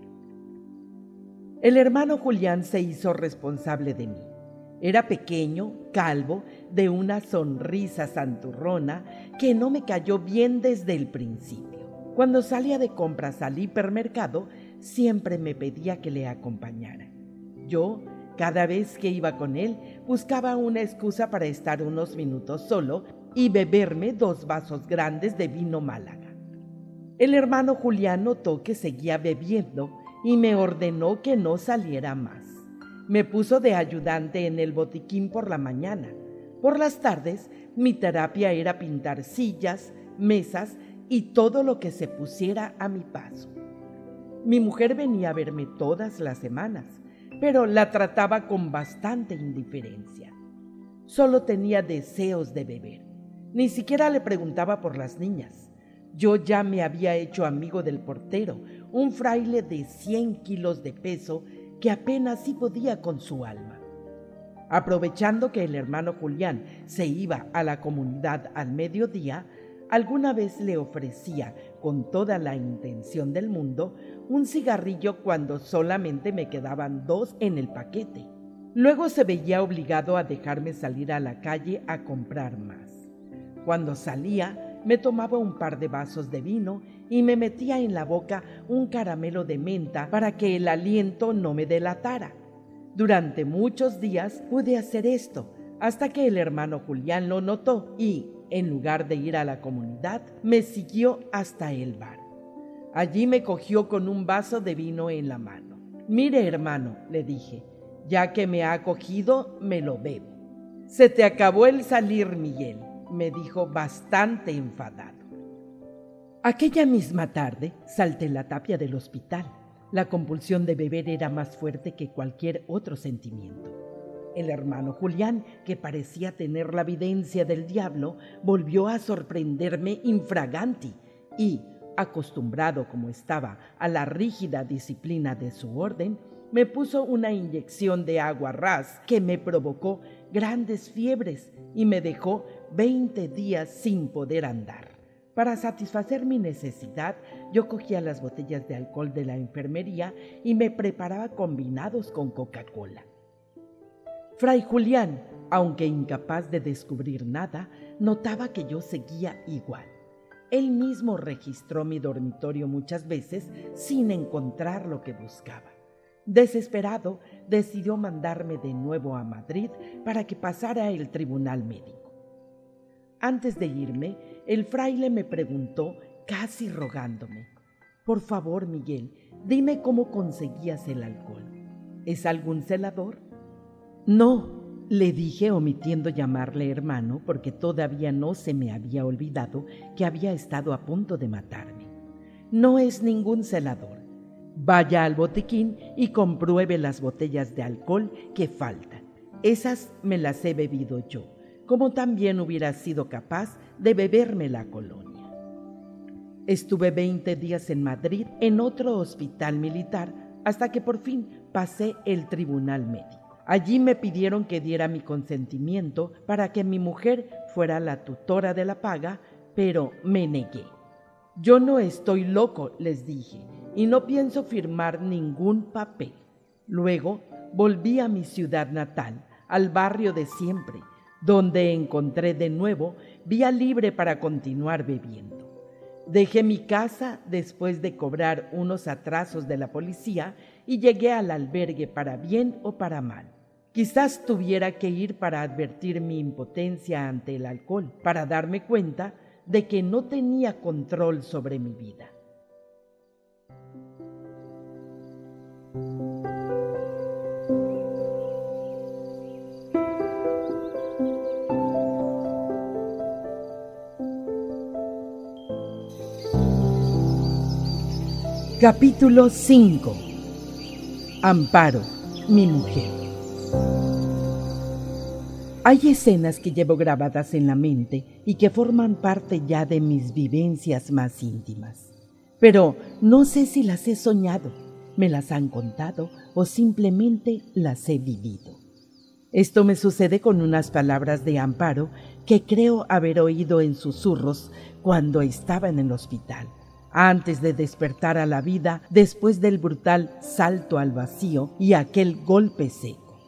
Speaker 1: El hermano Julián se hizo responsable de mí. Era pequeño, calvo, de una sonrisa santurrona que no me cayó bien desde el principio. Cuando salía de compras al hipermercado, siempre me pedía que le acompañara. Yo, cada vez que iba con él, buscaba una excusa para estar unos minutos solo y beberme dos vasos grandes de vino Málaga. El hermano Julián notó que seguía bebiendo y me ordenó que no saliera más. Me puso de ayudante en el botiquín por la mañana. Por las tardes, mi terapia era pintar sillas, mesas y todo lo que se pusiera a mi paso. Mi mujer venía a verme todas las semanas, pero la trataba con bastante indiferencia. Solo tenía deseos de beber. Ni siquiera le preguntaba por las niñas. Yo ya me había hecho amigo del portero, un fraile de 100 kilos de peso que apenas sí podía con su alma. Aprovechando que el hermano Julián se iba a la comunidad al mediodía, alguna vez le ofrecía, con toda la intención del mundo, un cigarrillo cuando solamente me quedaban dos en el paquete. Luego se veía obligado a dejarme salir a la calle a comprar más. Cuando salía, me tomaba un par de vasos de vino y me metía en la boca un caramelo de menta para que el aliento no me delatara. Durante muchos días pude hacer esto, hasta que el hermano Julián lo notó y, en lugar de ir a la comunidad, me siguió hasta el bar. Allí me cogió con un vaso de vino en la mano. Mire, hermano, le dije, ya que me ha cogido, me lo bebo. Se te acabó el salir, Miguel, me dijo bastante enfadado. Aquella misma tarde salté la tapia del hospital. La compulsión de beber era más fuerte que cualquier otro sentimiento. El hermano Julián, que parecía tener la evidencia del diablo, volvió a sorprenderme infraganti y, acostumbrado como estaba a la rígida disciplina de su orden, me puso una inyección de agua ras que me provocó grandes fiebres y me dejó veinte días sin poder andar. Para satisfacer mi necesidad, yo cogía las botellas de alcohol de la enfermería y me preparaba combinados con Coca-Cola. Fray Julián, aunque incapaz de descubrir nada, notaba que yo seguía igual. Él mismo registró mi dormitorio muchas veces sin encontrar lo que buscaba. Desesperado, decidió mandarme de nuevo a Madrid para que pasara el tribunal médico. Antes de irme, el fraile me preguntó, casi rogándome, Por favor, Miguel, dime cómo conseguías el alcohol. ¿Es algún celador? No, le dije omitiendo llamarle hermano porque todavía no se me había olvidado que había estado a punto de matarme. No es ningún celador. Vaya al botiquín y compruebe las botellas de alcohol que faltan. Esas me las he bebido yo, como también hubiera sido capaz de beberme la colonia. Estuve 20 días en Madrid en otro hospital militar hasta que por fin pasé el tribunal médico. Allí me pidieron que diera mi consentimiento para que mi mujer fuera la tutora de la paga, pero me negué. Yo no estoy loco, les dije, y no pienso firmar ningún papel. Luego volví a mi ciudad natal, al barrio de siempre, donde encontré de nuevo vía libre para continuar bebiendo. Dejé mi casa después de cobrar unos atrasos de la policía y llegué al albergue para bien o para mal. Quizás tuviera que ir para advertir mi impotencia ante el alcohol, para darme cuenta de que no tenía control sobre mi vida. Capítulo 5 Amparo, mi mujer. Hay escenas que llevo grabadas en la mente y que forman parte ya de mis vivencias más íntimas. Pero no sé si las he soñado, me las han contado o simplemente las he vivido. Esto me sucede con unas palabras de amparo que creo haber oído en susurros cuando estaba en el hospital, antes de despertar a la vida después del brutal salto al vacío y aquel golpe seco.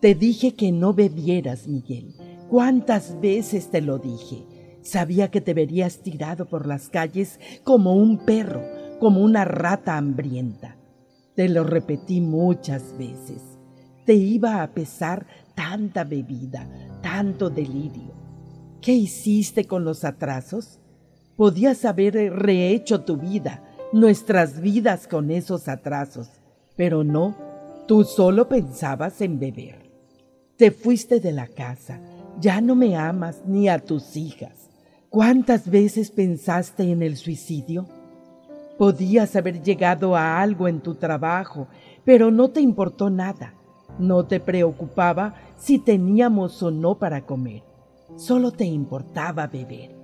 Speaker 1: Te dije que no bebieras, Miguel. ¿Cuántas veces te lo dije? Sabía que te verías tirado por las calles como un perro, como una rata hambrienta. Te lo repetí muchas veces. Te iba a pesar tanta bebida, tanto delirio. ¿Qué hiciste con los atrasos? Podías haber rehecho tu vida, nuestras vidas con esos atrasos, pero no, tú solo pensabas en beber. Te fuiste de la casa, ya no me amas ni a tus hijas. ¿Cuántas veces pensaste en el suicidio? Podías haber llegado a algo en tu trabajo, pero no te importó nada. No te preocupaba si teníamos o no para comer. Solo te importaba beber.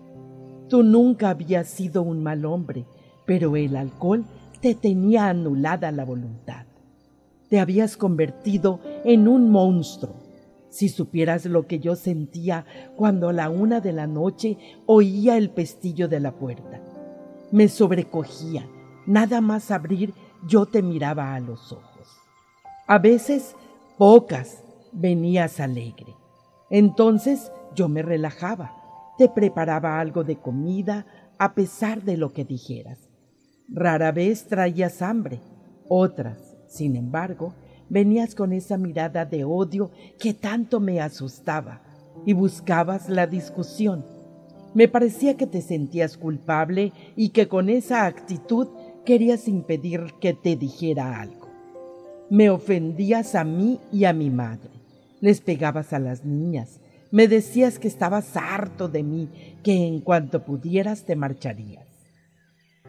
Speaker 1: Tú nunca habías sido un mal hombre, pero el alcohol te tenía anulada la voluntad. Te habías convertido en un monstruo si supieras lo que yo sentía cuando a la una de la noche oía el pestillo de la puerta. Me sobrecogía. Nada más abrir yo te miraba a los ojos. A veces, pocas, venías alegre. Entonces yo me relajaba. Te preparaba algo de comida a pesar de lo que dijeras. Rara vez traías hambre. Otras, sin embargo, venías con esa mirada de odio que tanto me asustaba y buscabas la discusión. Me parecía que te sentías culpable y que con esa actitud querías impedir que te dijera algo. Me ofendías a mí y a mi madre. Les pegabas a las niñas. Me decías que estabas harto de mí, que en cuanto pudieras te marcharías.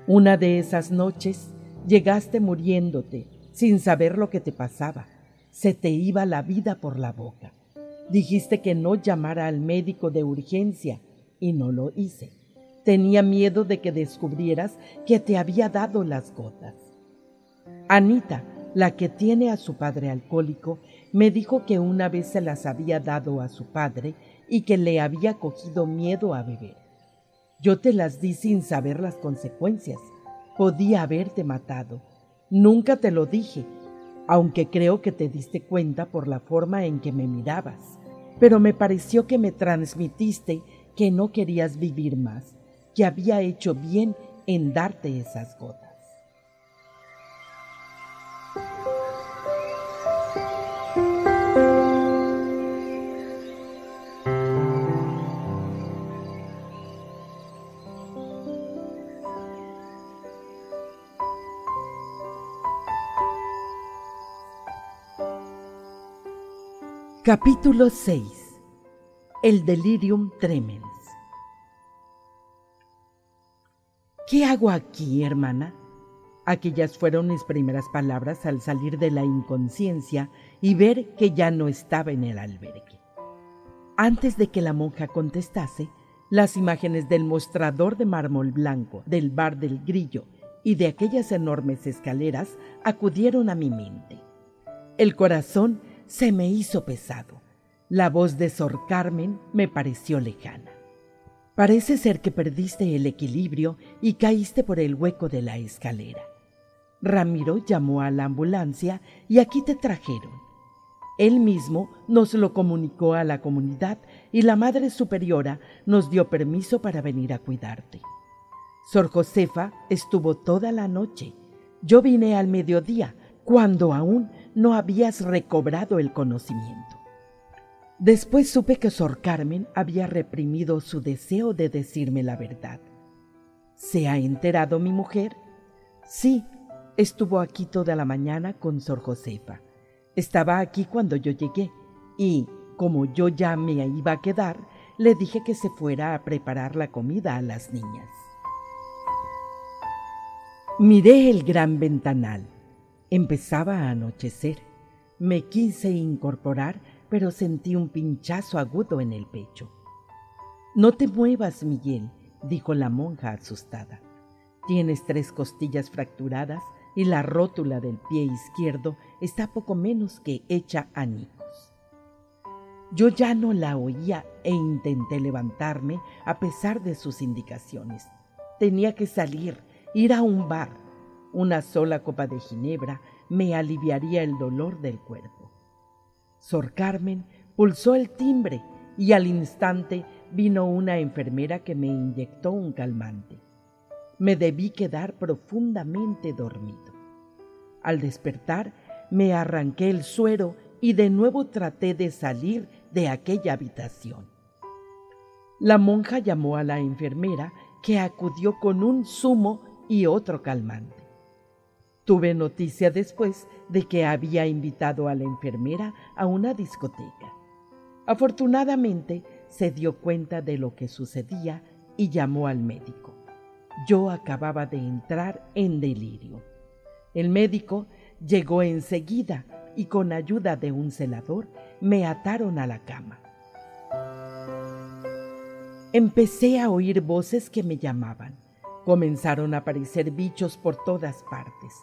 Speaker 1: Una de esas noches llegaste muriéndote sin saber lo que te pasaba. Se te iba la vida por la boca. Dijiste que no llamara al médico de urgencia y no lo hice. Tenía miedo de que descubrieras que te había dado las gotas. Anita, la que tiene a su padre alcohólico, me dijo que una vez se las había dado a su padre y que le había cogido miedo a beber. Yo te las di sin saber las consecuencias. Podía haberte matado. Nunca te lo dije, aunque creo que te diste cuenta por la forma en que me mirabas. Pero me pareció que me transmitiste que no querías vivir más, que había hecho bien en darte esas gotas. Capítulo 6 El delirium tremens ¿Qué hago aquí, hermana? Aquellas fueron mis primeras palabras al salir de la inconsciencia y ver que ya no estaba en el albergue. Antes de que la monja contestase, las imágenes del mostrador de mármol blanco, del bar del grillo y de aquellas enormes escaleras acudieron a mi mente. El corazón se me hizo pesado. La voz de Sor Carmen me pareció lejana. Parece ser que perdiste el equilibrio y caíste por el hueco de la escalera. Ramiro llamó a la ambulancia y aquí te trajeron. Él mismo nos lo comunicó a la comunidad y la Madre Superiora nos dio permiso para venir a cuidarte. Sor Josefa estuvo toda la noche. Yo vine al mediodía, cuando aún no habías recobrado el conocimiento. Después supe que Sor Carmen había reprimido su deseo de decirme la verdad. ¿Se ha enterado mi mujer? Sí, estuvo aquí toda la mañana con Sor Josefa. Estaba aquí cuando yo llegué y, como yo ya me iba a quedar, le dije que se fuera a preparar la comida a las niñas. Miré el gran ventanal. Empezaba a anochecer. Me quise incorporar, pero sentí un pinchazo agudo en el pecho. No te muevas, Miguel, dijo la monja asustada. Tienes tres costillas fracturadas y la rótula del pie izquierdo está poco menos que hecha añicos. Yo ya no la oía e intenté levantarme a pesar de sus indicaciones. Tenía que salir, ir a un bar, una sola copa de ginebra me aliviaría el dolor del cuerpo. Sor Carmen pulsó el timbre y al instante vino una enfermera que me inyectó un calmante. Me debí quedar profundamente dormido. Al despertar, me arranqué el suero y de nuevo traté de salir de aquella habitación. La monja llamó a la enfermera que acudió con un zumo y otro calmante. Tuve noticia después de que había invitado a la enfermera a una discoteca. Afortunadamente se dio cuenta de lo que sucedía y llamó al médico. Yo acababa de entrar en delirio. El médico llegó enseguida y con ayuda de un celador me ataron a la cama. Empecé a oír voces que me llamaban. Comenzaron a aparecer bichos por todas partes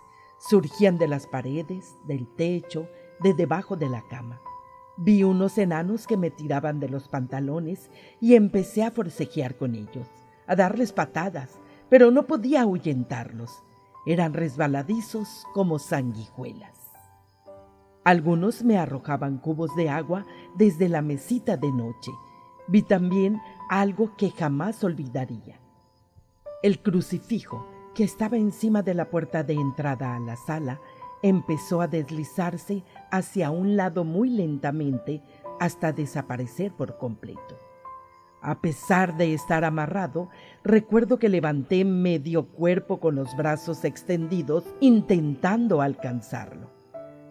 Speaker 1: surgían de las paredes, del techo, de debajo de la cama. Vi unos enanos que me tiraban de los pantalones y empecé a forcejear con ellos, a darles patadas, pero no podía ahuyentarlos. Eran resbaladizos como sanguijuelas. Algunos me arrojaban cubos de agua desde la mesita de noche. Vi también algo que jamás olvidaría. El crucifijo que estaba encima de la puerta de entrada a la sala, empezó a deslizarse hacia un lado muy lentamente hasta desaparecer por completo. A pesar de estar amarrado, recuerdo que levanté medio cuerpo con los brazos extendidos intentando alcanzarlo.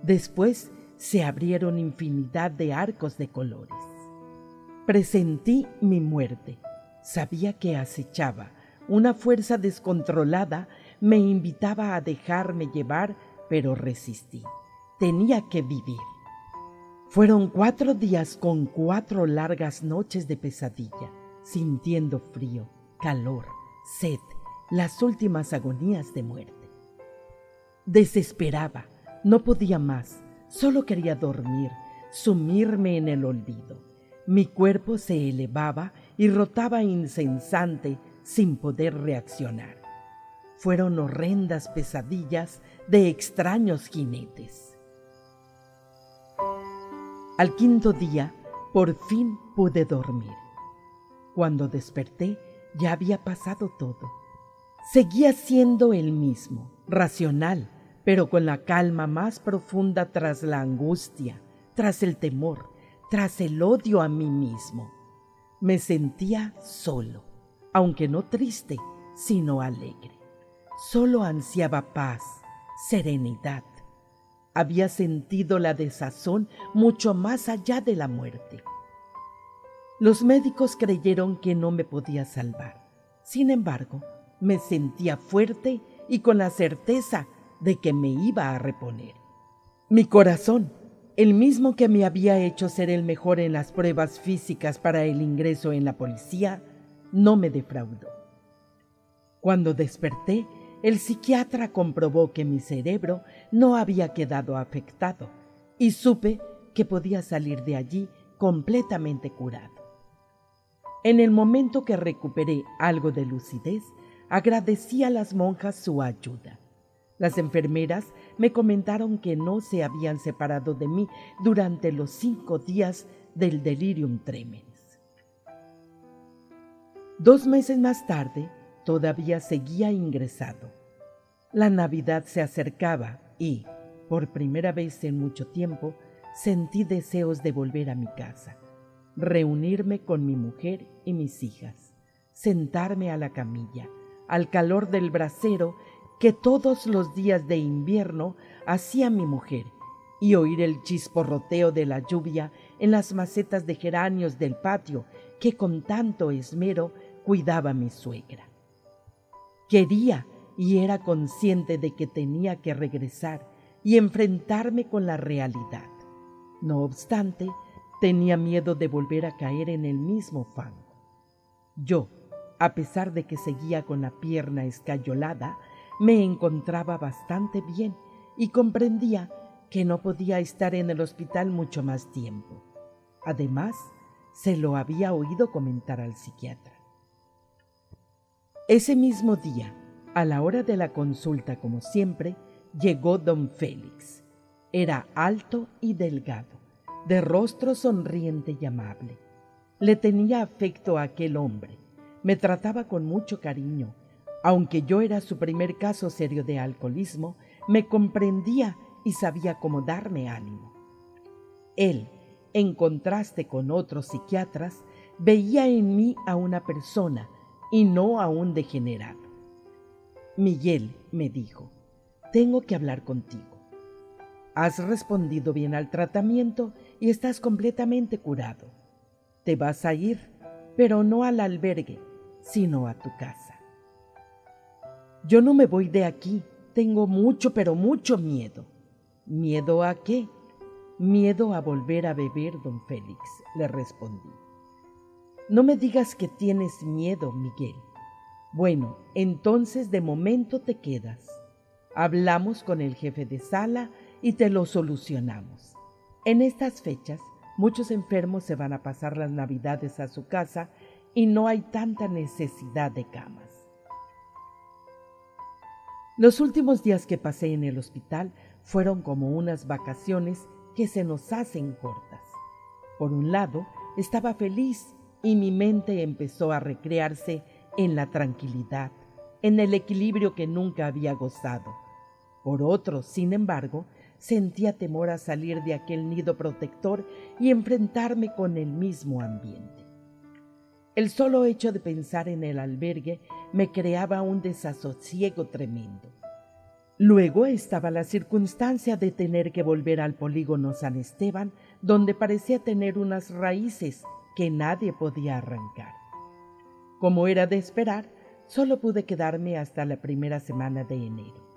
Speaker 1: Después se abrieron infinidad de arcos de colores. Presentí mi muerte. Sabía que acechaba. Una fuerza descontrolada me invitaba a dejarme llevar, pero resistí. Tenía que vivir. Fueron cuatro días con cuatro largas noches de pesadilla, sintiendo frío, calor, sed, las últimas agonías de muerte. Desesperaba, no podía más, solo quería dormir, sumirme en el olvido. Mi cuerpo se elevaba y rotaba incensante sin poder reaccionar. Fueron horrendas pesadillas de extraños jinetes. Al quinto día, por fin pude dormir. Cuando desperté, ya había pasado todo. Seguía siendo el mismo, racional, pero con la calma más profunda tras la angustia, tras el temor, tras el odio a mí mismo. Me sentía solo, aunque no triste, sino alegre. Solo ansiaba paz, serenidad, había sentido la desazón mucho más allá de la muerte. Los médicos creyeron que no me podía salvar. Sin embargo, me sentía fuerte y con la certeza de que me iba a reponer. Mi corazón, el mismo que me había hecho ser el mejor en las pruebas físicas para el ingreso en la policía, no me defraudó. Cuando desperté, el psiquiatra comprobó que mi cerebro no había quedado afectado y supe que podía salir de allí completamente curado. En el momento que recuperé algo de lucidez, agradecí a las monjas su ayuda. Las enfermeras me comentaron que no se habían separado de mí durante los cinco días del delirium tremens. Dos meses más tarde, todavía seguía ingresado. La Navidad se acercaba y, por primera vez en mucho tiempo, sentí deseos de volver a mi casa, reunirme con mi mujer y mis hijas, sentarme a la camilla, al calor del brasero que todos los días de invierno hacía mi mujer, y oír el chisporroteo de la lluvia en las macetas de geranios del patio que con tanto esmero cuidaba mi suegra. Quería y era consciente de que tenía que regresar y enfrentarme con la realidad. No obstante, tenía miedo de volver a caer en el mismo fango. Yo, a pesar de que seguía con la pierna escayolada, me encontraba bastante bien y comprendía que no podía estar en el hospital mucho más tiempo. Además, se lo había oído comentar al psiquiatra. Ese mismo día, a la hora de la consulta, como siempre, llegó don Félix. Era alto y delgado, de rostro sonriente y amable. Le tenía afecto a aquel hombre. Me trataba con mucho cariño. Aunque yo era su primer caso serio de alcoholismo, me comprendía y sabía cómo darme ánimo. Él, en contraste con otros psiquiatras, veía en mí a una persona y no a un degenerado. Miguel me dijo, tengo que hablar contigo. Has respondido bien al tratamiento y estás completamente curado. Te vas a ir, pero no al albergue, sino a tu casa. Yo no me voy de aquí, tengo mucho, pero mucho miedo. ¿Miedo a qué? Miedo a volver a beber, don Félix, le respondí. No me digas que tienes miedo, Miguel. Bueno, entonces de momento te quedas. Hablamos con el jefe de sala y te lo solucionamos. En estas fechas, muchos enfermos se van a pasar las navidades a su casa y no hay tanta necesidad de camas. Los últimos días que pasé en el hospital fueron como unas vacaciones que se nos hacen cortas. Por un lado, estaba feliz y mi mente empezó a recrearse en la tranquilidad, en el equilibrio que nunca había gozado. Por otro, sin embargo, sentía temor a salir de aquel nido protector y enfrentarme con el mismo ambiente. El solo hecho de pensar en el albergue me creaba un desasosiego tremendo. Luego estaba la circunstancia de tener que volver al polígono San Esteban, donde parecía tener unas raíces que nadie podía arrancar. Como era de esperar, solo pude quedarme hasta la primera semana de enero.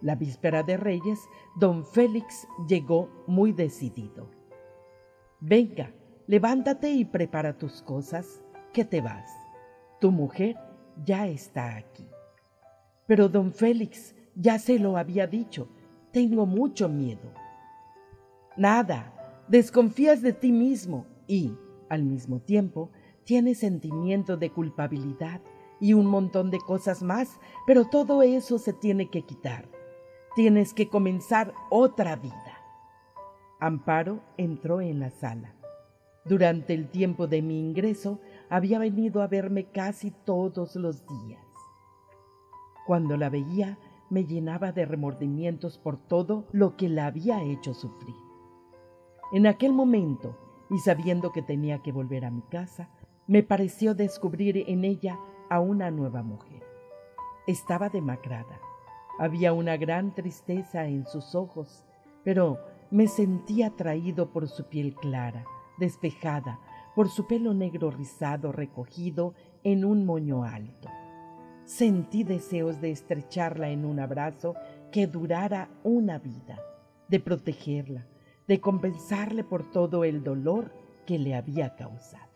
Speaker 1: La víspera de Reyes, don Félix llegó muy decidido. Venga, levántate y prepara tus cosas, que te vas. Tu mujer ya está aquí. Pero don Félix, ya se lo había dicho, tengo mucho miedo. Nada, desconfías de ti mismo y, al mismo tiempo, tienes sentimiento de culpabilidad y un montón de cosas más, pero todo eso se tiene que quitar. Tienes que comenzar otra vida. Amparo entró en la sala. Durante el tiempo de mi ingreso había venido a verme casi todos los días. Cuando la veía me llenaba de remordimientos por todo lo que la había hecho sufrir. En aquel momento, y sabiendo que tenía que volver a mi casa, me pareció descubrir en ella a una nueva mujer. Estaba demacrada. Había una gran tristeza en sus ojos, pero me sentía atraído por su piel clara, despejada, por su pelo negro rizado recogido en un moño alto. Sentí deseos de estrecharla en un abrazo que durara una vida, de protegerla, de compensarle por todo el dolor que le había causado.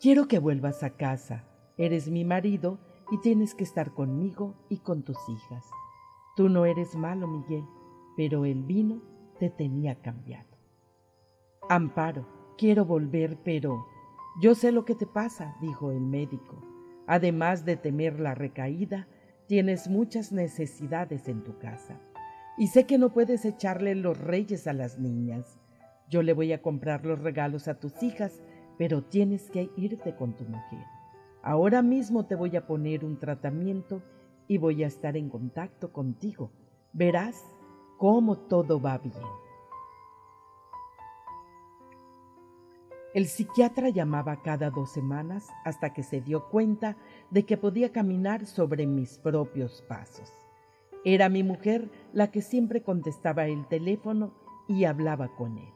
Speaker 1: Quiero que vuelvas a casa. Eres mi marido y tienes que estar conmigo y con tus hijas. Tú no eres malo, Miguel, pero el vino te tenía cambiado. Amparo, quiero volver, pero yo sé lo que te pasa, dijo el médico. Además de temer la recaída, tienes muchas necesidades en tu casa. Y sé que no puedes echarle los reyes a las niñas. Yo le voy a comprar los regalos a tus hijas pero tienes que irte con tu mujer. Ahora mismo te voy a poner un tratamiento y voy a estar en contacto contigo. Verás cómo todo va bien. El psiquiatra llamaba cada dos semanas hasta que se dio cuenta de que podía caminar sobre mis propios pasos. Era mi mujer la que siempre contestaba el teléfono y hablaba con él.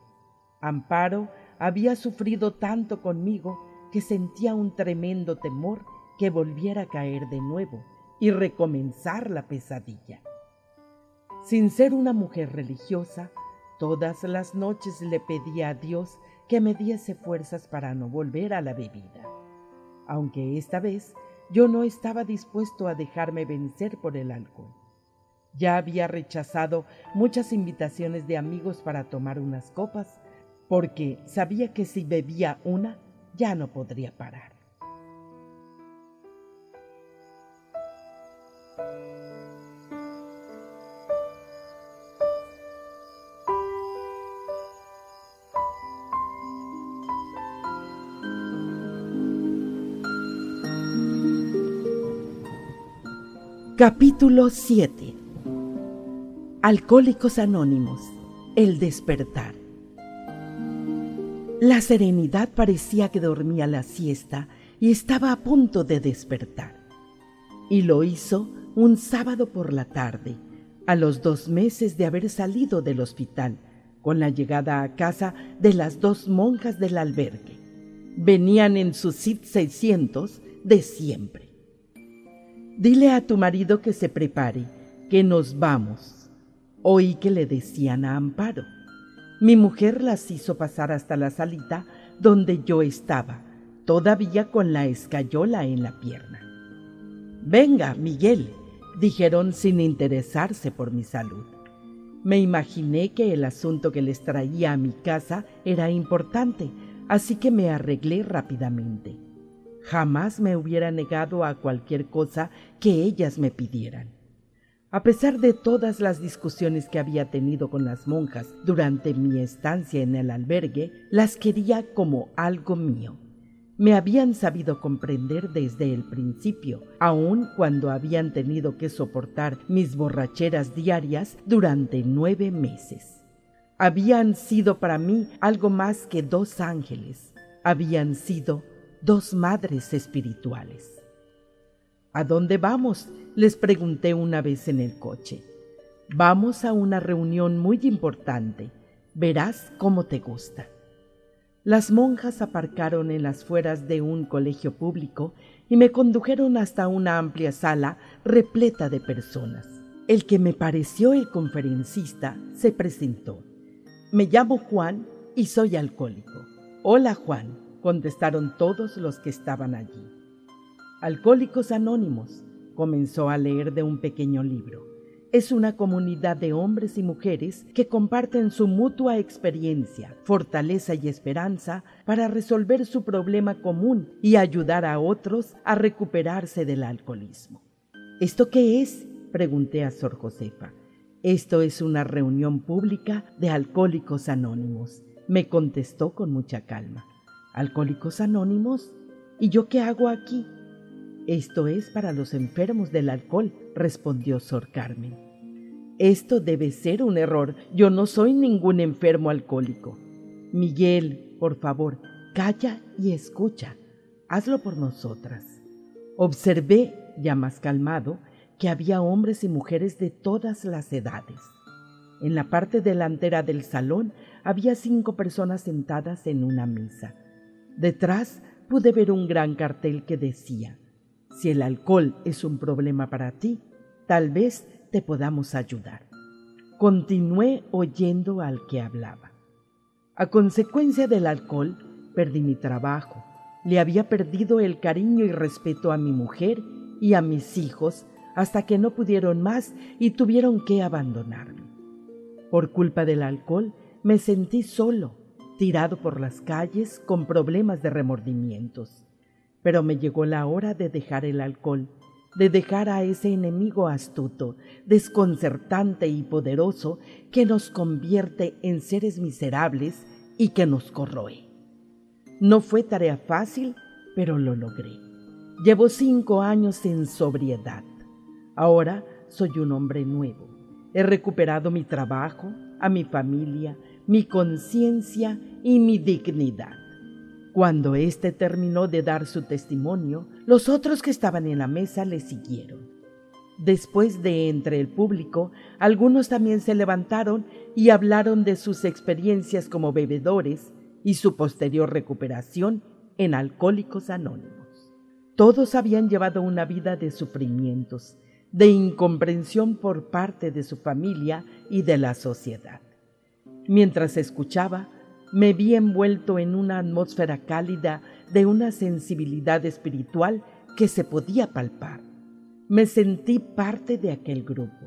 Speaker 1: Amparo había sufrido tanto conmigo que sentía un tremendo temor que volviera a caer de nuevo y recomenzar la pesadilla. Sin ser una mujer religiosa, todas las noches le pedía a Dios que me diese fuerzas para no volver a la bebida, aunque esta vez yo no estaba dispuesto a dejarme vencer por el alcohol. Ya había rechazado muchas invitaciones de amigos para tomar unas copas porque sabía que si bebía una ya no podría parar. Capítulo 7 Alcohólicos Anónimos El despertar la serenidad parecía que dormía la siesta y estaba a punto de despertar. Y lo hizo un sábado por la tarde, a los dos meses de haber salido del hospital, con la llegada a casa de las dos monjas del albergue. Venían en su SIT 600 de siempre. Dile a tu marido que se prepare, que nos vamos. Oí que le decían a Amparo. Mi mujer las hizo pasar hasta la salita donde yo estaba, todavía con la escayola en la pierna. Venga, Miguel, dijeron sin interesarse por mi salud. Me imaginé que el asunto que les traía a mi casa era importante, así que me arreglé rápidamente. Jamás me hubiera negado a cualquier cosa que ellas me pidieran. A pesar de todas las discusiones que había tenido con las monjas durante mi estancia en el albergue, las quería como algo mío. me habían sabido comprender desde el principio, aun cuando habían tenido que soportar mis borracheras diarias durante nueve meses. Habían sido para mí algo más que dos ángeles, habían sido dos madres espirituales. ¿A dónde vamos? Les pregunté una vez en el coche. Vamos a una reunión muy importante. Verás cómo te gusta. Las monjas aparcaron en las fueras de un colegio público y me condujeron hasta una amplia sala repleta de personas. El que me pareció el conferencista se presentó. Me llamo Juan y soy alcohólico. Hola Juan, contestaron todos los que estaban allí. Alcohólicos Anónimos comenzó a leer de un pequeño libro es una comunidad de hombres y mujeres que comparten su mutua experiencia, fortaleza y esperanza para resolver su problema común y ayudar a otros a recuperarse del alcoholismo. ¿Esto qué es? pregunté a Sor Josefa. Esto es una reunión pública de alcohólicos anónimos, me contestó con mucha calma. ¿Alcohólicos anónimos? ¿Y yo qué hago aquí? Esto es para los enfermos del alcohol, respondió Sor Carmen. Esto debe ser un error. Yo no soy ningún enfermo alcohólico. Miguel, por favor, calla y escucha. Hazlo por nosotras. Observé, ya más calmado, que había hombres y mujeres de todas las edades. En la parte delantera del salón había cinco personas sentadas en una mesa. Detrás pude ver un gran cartel que decía, si el alcohol es un problema para ti, tal vez te podamos ayudar. Continué oyendo al que hablaba. A consecuencia del alcohol, perdí mi trabajo. Le había perdido el cariño y respeto a mi mujer y a mis hijos hasta que no pudieron más y tuvieron que abandonarme. Por culpa del alcohol, me sentí solo, tirado por las calles con problemas de remordimientos pero me llegó la hora de dejar el alcohol, de dejar a ese enemigo astuto, desconcertante y poderoso que nos convierte en seres miserables y que nos corroe. No fue tarea fácil, pero lo logré. Llevo cinco años en sobriedad. Ahora soy un hombre nuevo. He recuperado mi trabajo, a mi familia, mi conciencia y mi dignidad. Cuando éste terminó de dar su testimonio, los otros que estaban en la mesa le siguieron. Después de entre el público, algunos también se levantaron y hablaron de sus experiencias como bebedores y su posterior recuperación en Alcohólicos Anónimos. Todos habían llevado una vida de sufrimientos, de incomprensión por parte de su familia y de la sociedad. Mientras escuchaba, me vi envuelto en una atmósfera cálida de una sensibilidad espiritual que se podía palpar. Me sentí parte de aquel grupo.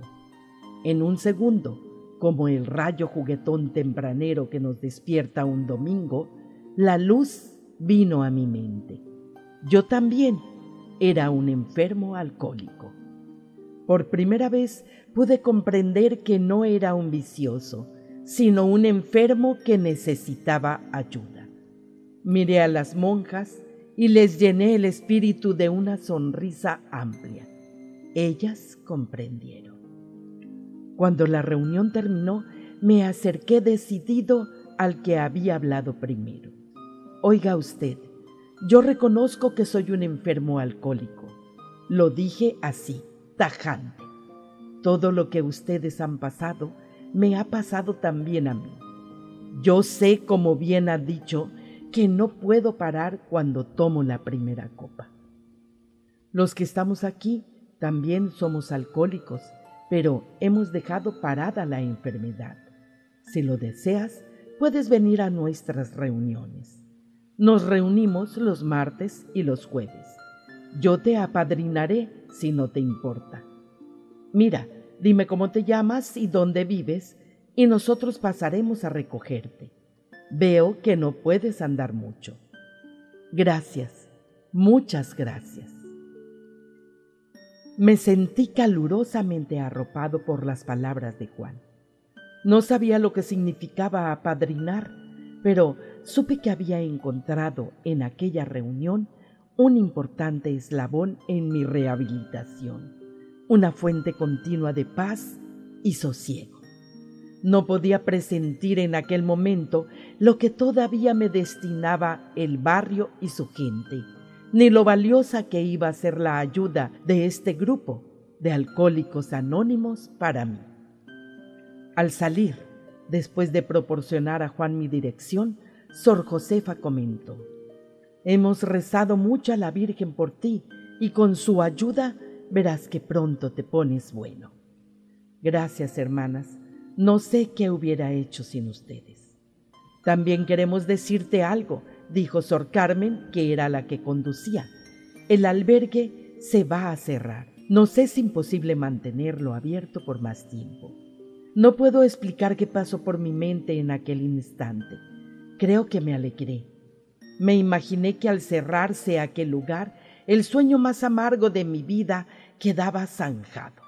Speaker 1: En un segundo, como el rayo juguetón tempranero que nos despierta un domingo, la luz vino a mi mente. Yo también era un enfermo alcohólico. Por primera vez pude comprender que no era un vicioso, sino un enfermo que necesitaba ayuda. Miré a las monjas y les llené el espíritu de una sonrisa amplia. Ellas comprendieron. Cuando la reunión terminó, me acerqué decidido al que había hablado primero. Oiga usted, yo reconozco que soy un enfermo alcohólico. Lo dije así, tajante. Todo lo que ustedes han pasado me ha pasado también a mí. Yo sé, como bien ha dicho, que no puedo parar cuando tomo la primera copa. Los que estamos aquí también somos alcohólicos, pero hemos dejado parada la enfermedad. Si lo deseas, puedes venir a nuestras reuniones. Nos reunimos los martes y los jueves. Yo te apadrinaré si no te importa. Mira, Dime cómo te llamas y dónde vives, y nosotros pasaremos a recogerte. Veo que no puedes andar mucho. Gracias, muchas gracias. Me sentí calurosamente arropado por las palabras de Juan. No sabía lo que significaba apadrinar, pero supe que había encontrado en aquella reunión un importante eslabón en mi rehabilitación, una fuente continua de paz y sosiego. No podía presentir en aquel momento lo que todavía me destinaba el barrio y su gente, ni lo valiosa que iba a ser la ayuda de este grupo de alcohólicos anónimos para mí. Al salir, después de proporcionar a Juan mi dirección, Sor Josefa comentó, Hemos rezado mucho a la Virgen por ti y con su ayuda verás que pronto te pones bueno. Gracias, hermanas. No sé qué hubiera hecho sin ustedes. También queremos decirte algo, dijo Sor Carmen, que era la que conducía. El albergue se va a cerrar. Nos es imposible mantenerlo abierto por más tiempo. No puedo explicar qué pasó por mi mente en aquel instante. Creo que me alegré. Me imaginé que al cerrarse aquel lugar, el sueño más amargo de mi vida quedaba zanjado.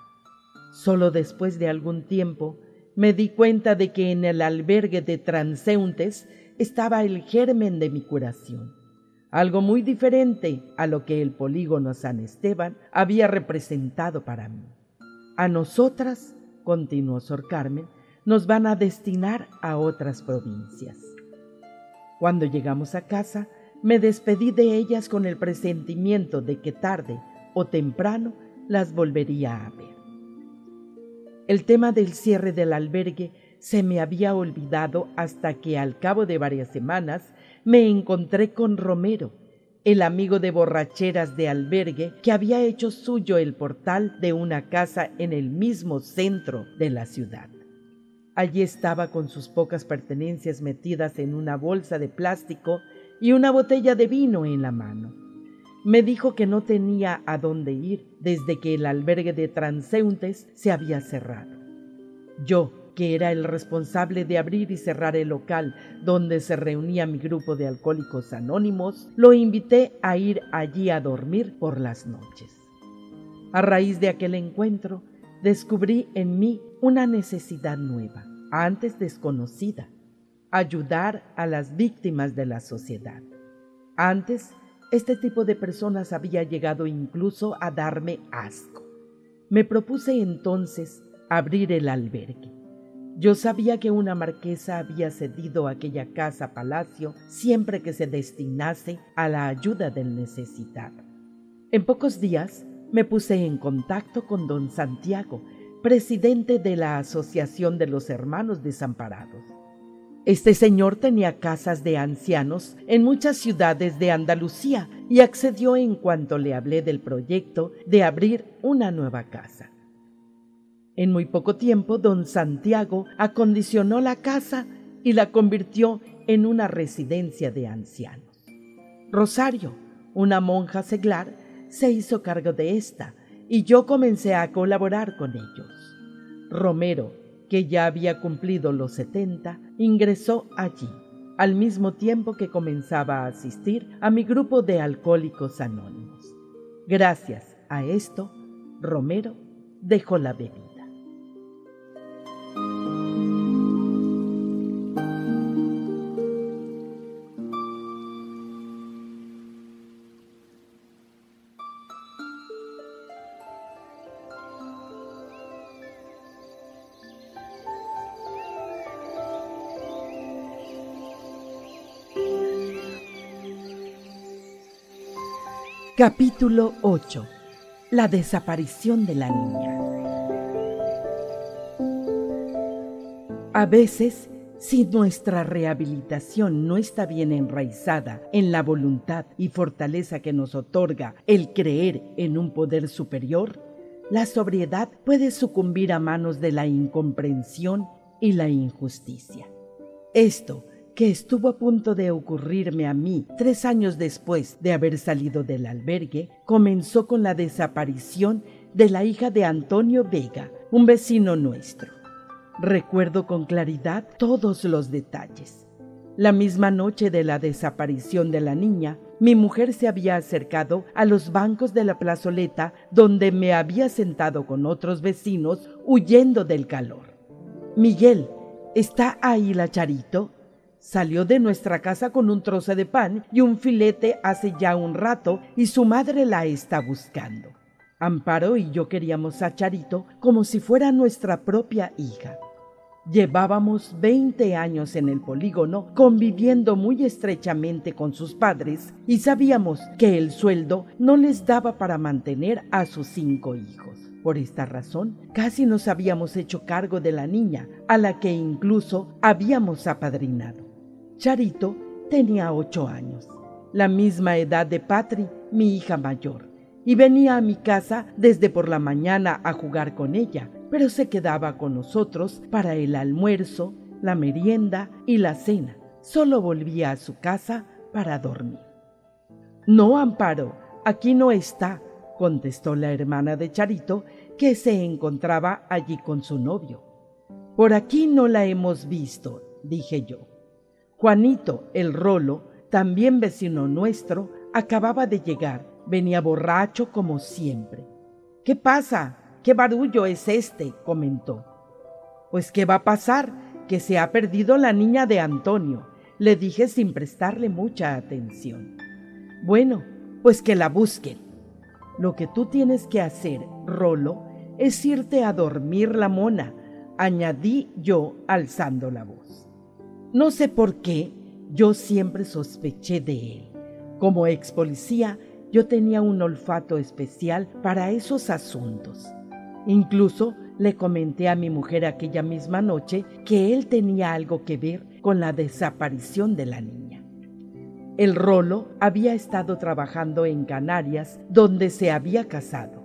Speaker 1: Solo después de algún tiempo me di cuenta de que en el albergue de transeúntes estaba el germen de mi curación, algo muy diferente a lo que el polígono San Esteban había representado para mí. A nosotras, continuó Sor Carmen, nos van a destinar a otras provincias. Cuando llegamos a casa, me despedí de ellas con el presentimiento de que tarde o temprano las volvería a ver. El tema del cierre del albergue se me había olvidado hasta que al cabo de varias semanas me encontré con Romero, el amigo de borracheras de albergue que había hecho suyo el portal de una casa en el mismo centro de la ciudad. Allí estaba con sus pocas pertenencias metidas en una bolsa de plástico y una botella de vino en la mano. Me dijo que no tenía a dónde ir desde que el albergue de transeúntes se había cerrado. Yo, que era el responsable de abrir y cerrar el local donde se reunía mi grupo de alcohólicos anónimos, lo invité a ir allí a dormir por las noches. A raíz de aquel encuentro, descubrí en mí una necesidad nueva, antes desconocida, ayudar a las víctimas de la sociedad. Antes este tipo de personas había llegado incluso a darme asco. Me propuse entonces abrir el albergue. Yo sabía que una marquesa había cedido aquella casa palacio siempre que se destinase a la ayuda del necesitado. En pocos días me puse en contacto con don Santiago, presidente de la Asociación de los Hermanos Desamparados. Este señor tenía casas de ancianos en muchas ciudades de Andalucía y accedió en cuanto le hablé del proyecto de abrir una nueva casa. En muy poco tiempo, don Santiago acondicionó la casa y la convirtió en una residencia de ancianos. Rosario, una monja seglar, se hizo cargo de esta y yo comencé a colaborar con ellos. Romero, que ya había cumplido los setenta, ingresó allí, al mismo tiempo que comenzaba a asistir a mi grupo de alcohólicos anónimos. Gracias a esto, Romero dejó la bebida. Capítulo 8. La desaparición de la niña. A veces, si nuestra rehabilitación no está bien enraizada en la voluntad y fortaleza que nos otorga el creer en un poder superior, la sobriedad puede sucumbir a manos de la incomprensión y la injusticia. Esto que estuvo a punto de ocurrirme a mí tres años después de haber salido del albergue, comenzó con la desaparición de la hija de Antonio Vega, un vecino nuestro. Recuerdo con claridad todos los detalles. La misma noche de la desaparición de la niña, mi mujer se había acercado a los bancos de la plazoleta donde me había sentado con otros vecinos huyendo del calor. Miguel, ¿está ahí la Charito? Salió de nuestra casa con un trozo de pan y un filete hace ya un rato y su madre la está buscando. Amparo y yo queríamos a Charito como si fuera nuestra propia hija. Llevábamos 20 años en el polígono conviviendo muy estrechamente con sus padres y sabíamos que el sueldo no les daba para mantener a sus cinco hijos. Por esta razón, casi nos habíamos hecho cargo de la niña, a la que incluso habíamos apadrinado. Charito tenía ocho años, la misma edad de Patri, mi hija mayor, y venía a mi casa desde por la mañana a jugar con ella, pero se quedaba con nosotros para el almuerzo, la merienda y la cena. Solo volvía a su casa para dormir. No, Amparo, aquí no está, contestó la hermana de Charito, que se encontraba allí con su novio. Por aquí no la hemos visto, dije yo. Juanito, el rolo, también vecino nuestro, acababa de llegar. Venía borracho como siempre. ¿Qué pasa? ¿Qué barullo es este? comentó. Pues ¿qué va a pasar? Que se ha perdido la niña de Antonio, le dije sin prestarle mucha atención. Bueno, pues que la busquen. Lo que tú tienes que hacer, Rolo, es irte a dormir la mona, añadí yo alzando la voz. No sé por qué yo siempre sospeché de él. Como ex policía, yo tenía un olfato especial para esos asuntos. Incluso le comenté a mi mujer aquella misma noche que él tenía algo que ver con la desaparición de la niña. El Rolo había estado trabajando en Canarias, donde se había casado.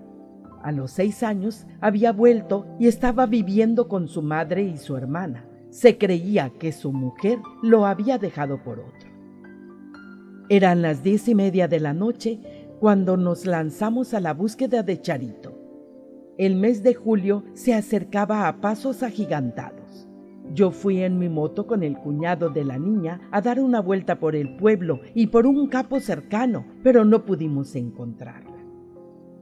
Speaker 1: A los seis años había vuelto y estaba viviendo con su madre y su hermana se creía que su mujer lo había dejado por otro. Eran las diez y media de la noche cuando nos lanzamos a la búsqueda de Charito. El mes de julio se acercaba a pasos agigantados. Yo fui en mi moto con el cuñado de la niña a dar una vuelta por el pueblo y por un capo cercano, pero no pudimos encontrarla.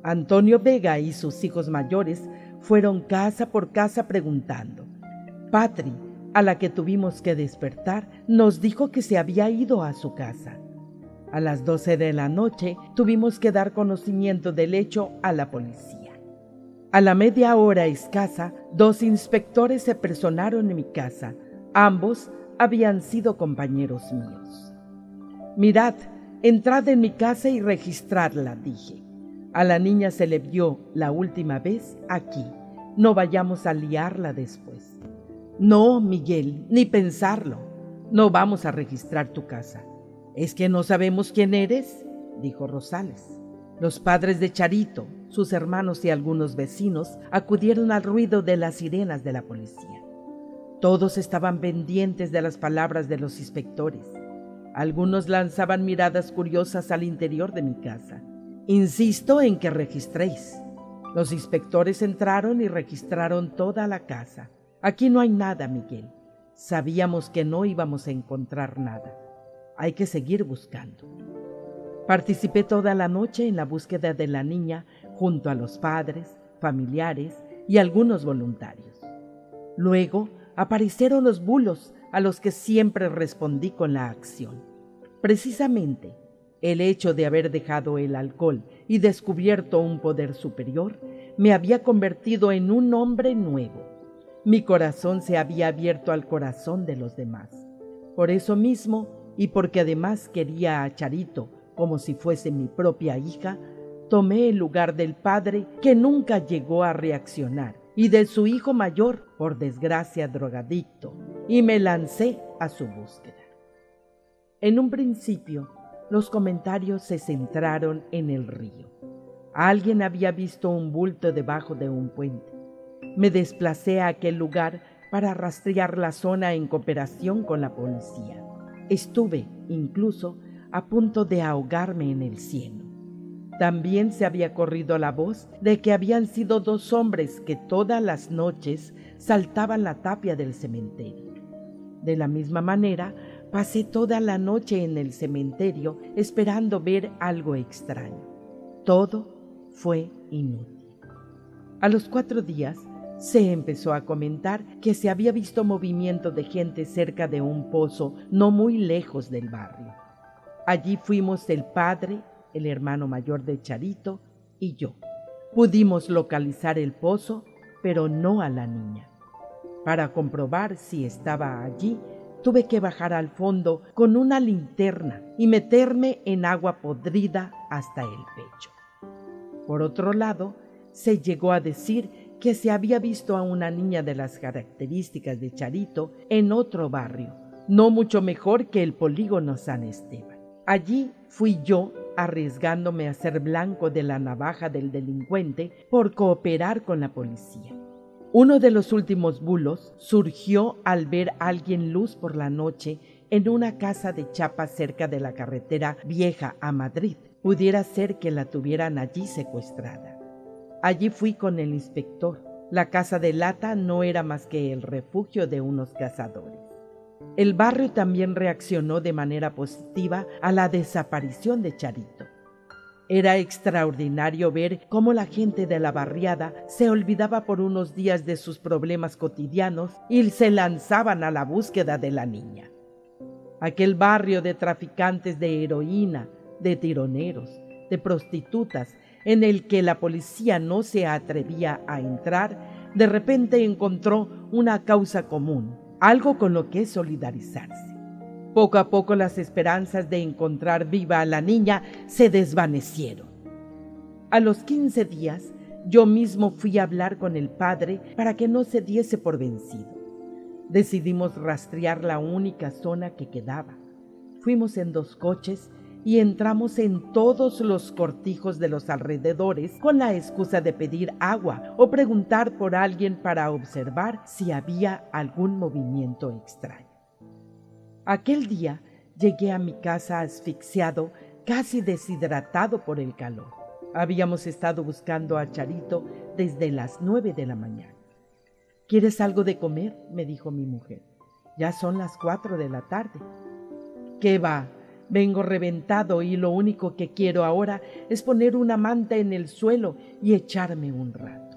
Speaker 1: Antonio Vega y sus hijos mayores fueron casa por casa preguntando, Patri, a la que tuvimos que despertar, nos dijo que se había ido a su casa. A las doce de la noche tuvimos que dar conocimiento del hecho a la policía. A la media hora escasa, dos inspectores se personaron en mi casa. Ambos habían sido compañeros míos. Mirad, entrad en mi casa y registradla, dije. A la niña se le vio la última vez aquí. No vayamos a liarla después. No, Miguel, ni pensarlo. No vamos a registrar tu casa. ¿Es que no sabemos quién eres? dijo Rosales. Los padres de Charito, sus hermanos y algunos vecinos acudieron al ruido de las sirenas de la policía. Todos estaban pendientes de las palabras de los inspectores. Algunos lanzaban miradas curiosas al interior de mi casa. Insisto en que registréis. Los inspectores entraron y registraron toda la casa. Aquí no hay nada, Miguel. Sabíamos que no íbamos a encontrar nada. Hay que seguir buscando. Participé toda la noche en la búsqueda de la niña junto a los padres, familiares y algunos voluntarios. Luego aparecieron los bulos a los que siempre respondí con la acción. Precisamente, el hecho de haber dejado el alcohol y descubierto un poder superior me había convertido en un hombre nuevo mi corazón se había abierto al corazón de los demás. Por eso mismo, y porque además quería a Charito como si fuese mi propia hija, tomé el lugar del padre que nunca llegó a reaccionar y de su hijo mayor, por desgracia drogadicto, y me lancé a su búsqueda. En un principio, los comentarios se centraron en el río. Alguien había visto un bulto debajo de un puente me desplacé a aquel lugar para rastrear la zona en cooperación con la policía. Estuve, incluso, a punto de ahogarme en el cielo. También se había corrido la voz de que habían sido dos hombres que todas las noches saltaban la tapia del cementerio. De la misma manera, pasé toda la noche en el cementerio esperando ver algo extraño. Todo fue inútil. A los cuatro días se empezó a comentar que se había visto movimiento de gente cerca de un pozo no muy lejos del barrio. Allí fuimos el padre, el hermano mayor de Charito y yo. Pudimos localizar el pozo, pero no a la niña. Para comprobar si estaba allí, tuve que bajar al fondo con una linterna y meterme en agua podrida hasta el pecho. Por otro lado, se llegó a decir que se había visto a una niña de las características de Charito en otro barrio, no mucho mejor que el polígono San Esteban. Allí fui yo arriesgándome a ser blanco de la navaja del delincuente por cooperar con la policía. Uno de los últimos bulos surgió al ver a alguien luz por la noche en una casa de chapa cerca de la carretera vieja a Madrid. Pudiera ser que la tuvieran allí secuestrada. Allí fui con el inspector. La casa de lata no era más que el refugio de unos cazadores. El barrio también reaccionó de manera positiva a la desaparición de Charito. Era extraordinario ver cómo la gente de la barriada se olvidaba por unos días de sus problemas cotidianos y se lanzaban a la búsqueda de la niña. Aquel barrio de traficantes de heroína, de tironeros, de prostitutas en el que la policía no se atrevía a entrar, de repente encontró una causa común, algo con lo que solidarizarse. Poco a poco las esperanzas de encontrar viva a la niña se desvanecieron. A los 15 días, yo mismo fui a hablar con el padre para que no se diese por vencido. Decidimos rastrear la única zona que quedaba. Fuimos en dos coches y entramos en todos los cortijos de los alrededores con la excusa de pedir agua o preguntar por alguien para observar si había algún movimiento extraño. Aquel día llegué a mi casa asfixiado, casi deshidratado por el calor. Habíamos estado buscando a Charito desde las nueve de la mañana. ¿Quieres algo de comer? me dijo mi mujer. Ya son las cuatro de la tarde. ¿Qué va? Vengo reventado y lo único que quiero ahora es poner una manta en el suelo y echarme un rato.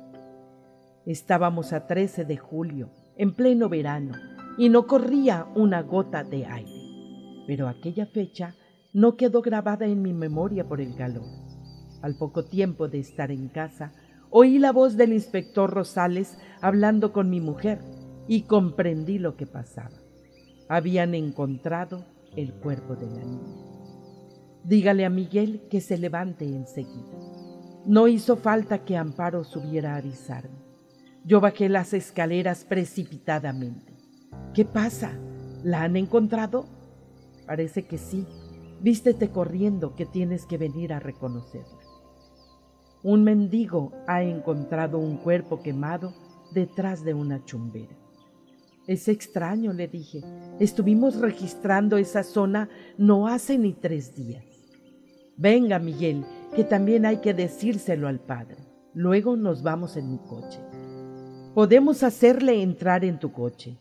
Speaker 1: Estábamos a 13 de julio, en pleno verano, y no corría una gota de aire. Pero aquella fecha no quedó grabada en mi memoria por el calor. Al poco tiempo de estar en casa, oí la voz del inspector Rosales hablando con mi mujer y comprendí lo que pasaba. Habían encontrado el cuerpo de la niña. Dígale a Miguel que se levante enseguida. No hizo falta que Amparo subiera a avisarme. Yo bajé las escaleras precipitadamente. ¿Qué pasa? ¿La han encontrado? Parece que sí. Vístete corriendo que tienes que venir a reconocerla. Un mendigo ha encontrado un cuerpo quemado detrás de una chumbera. Es extraño, le dije. Estuvimos registrando esa zona no hace ni tres días. Venga, Miguel, que también hay que decírselo al padre. Luego nos vamos en mi coche. Podemos hacerle entrar en tu coche.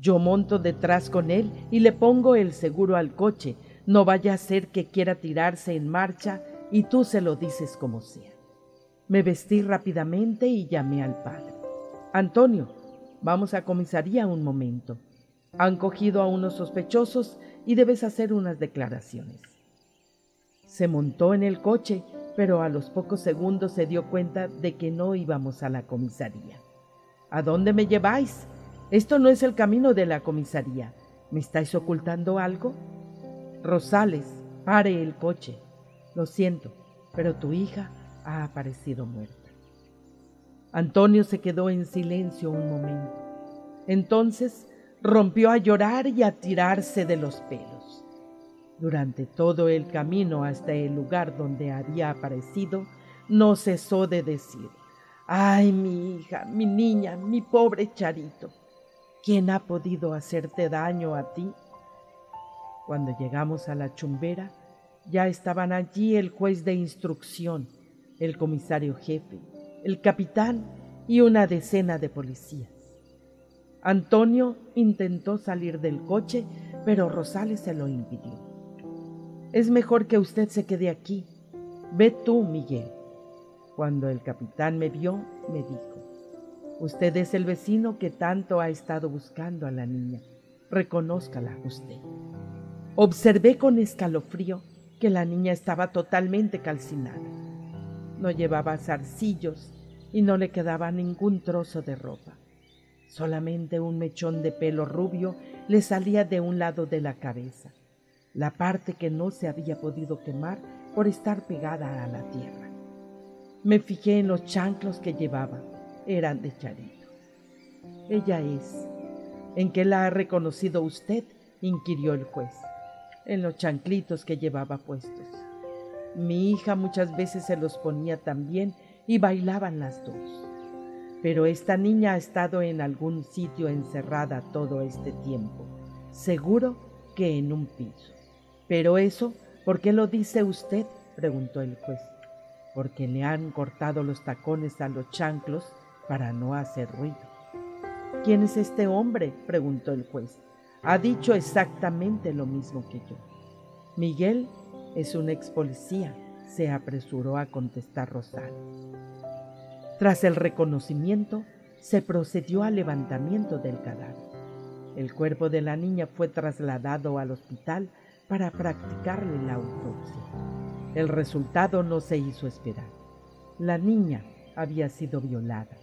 Speaker 1: Yo monto detrás con él y le pongo el seguro al coche. No vaya a ser que quiera tirarse en marcha y tú se lo dices como sea. Me vestí rápidamente y llamé al padre. Antonio, Vamos a comisaría un momento. Han cogido a unos sospechosos y debes hacer unas declaraciones. Se montó en el coche, pero a los pocos segundos se dio cuenta de que no íbamos a la comisaría. ¿A dónde me lleváis? Esto no es el camino de la comisaría. ¿Me estáis ocultando algo? Rosales, pare el coche. Lo siento, pero tu hija ha aparecido muerta. Antonio se quedó en silencio un momento. Entonces rompió a llorar y a tirarse de los pelos. Durante todo el camino hasta el lugar donde había aparecido, no cesó de decir, Ay, mi hija, mi niña, mi pobre Charito, ¿quién ha podido hacerte daño a ti? Cuando llegamos a la chumbera, ya estaban allí el juez de instrucción, el comisario jefe, el capitán y una decena de policías. Antonio intentó salir del coche, pero Rosales se lo impidió. Es mejor que usted se quede aquí. Ve tú, Miguel. Cuando el capitán me vio, me dijo, Usted es el vecino que tanto ha estado buscando a la niña. Reconózcala usted. Observé con escalofrío que la niña estaba totalmente calcinada. No llevaba zarcillos y no le quedaba ningún trozo de ropa. Solamente un mechón de pelo rubio le salía de un lado de la cabeza, la parte que no se había podido quemar por estar pegada a la tierra. Me fijé en los chanclos que llevaba, eran de charito. Ella es. ¿En qué la ha reconocido usted? inquirió el juez en los chanclitos que llevaba puestos. Mi hija muchas veces se los ponía también y bailaban las dos. Pero esta niña ha estado en algún sitio encerrada todo este tiempo, seguro que en un piso. Pero eso, ¿por qué lo dice usted? preguntó el juez. Porque le han cortado los tacones a los chanclos para no hacer ruido. ¿Quién es este hombre? preguntó el juez ha dicho exactamente lo mismo que yo. Miguel es un ex policía, se apresuró a contestar Rosal. Tras el reconocimiento, se procedió al levantamiento del cadáver. El cuerpo de la niña fue trasladado al hospital para practicarle la autopsia. El resultado no se hizo esperar. La niña había sido violada,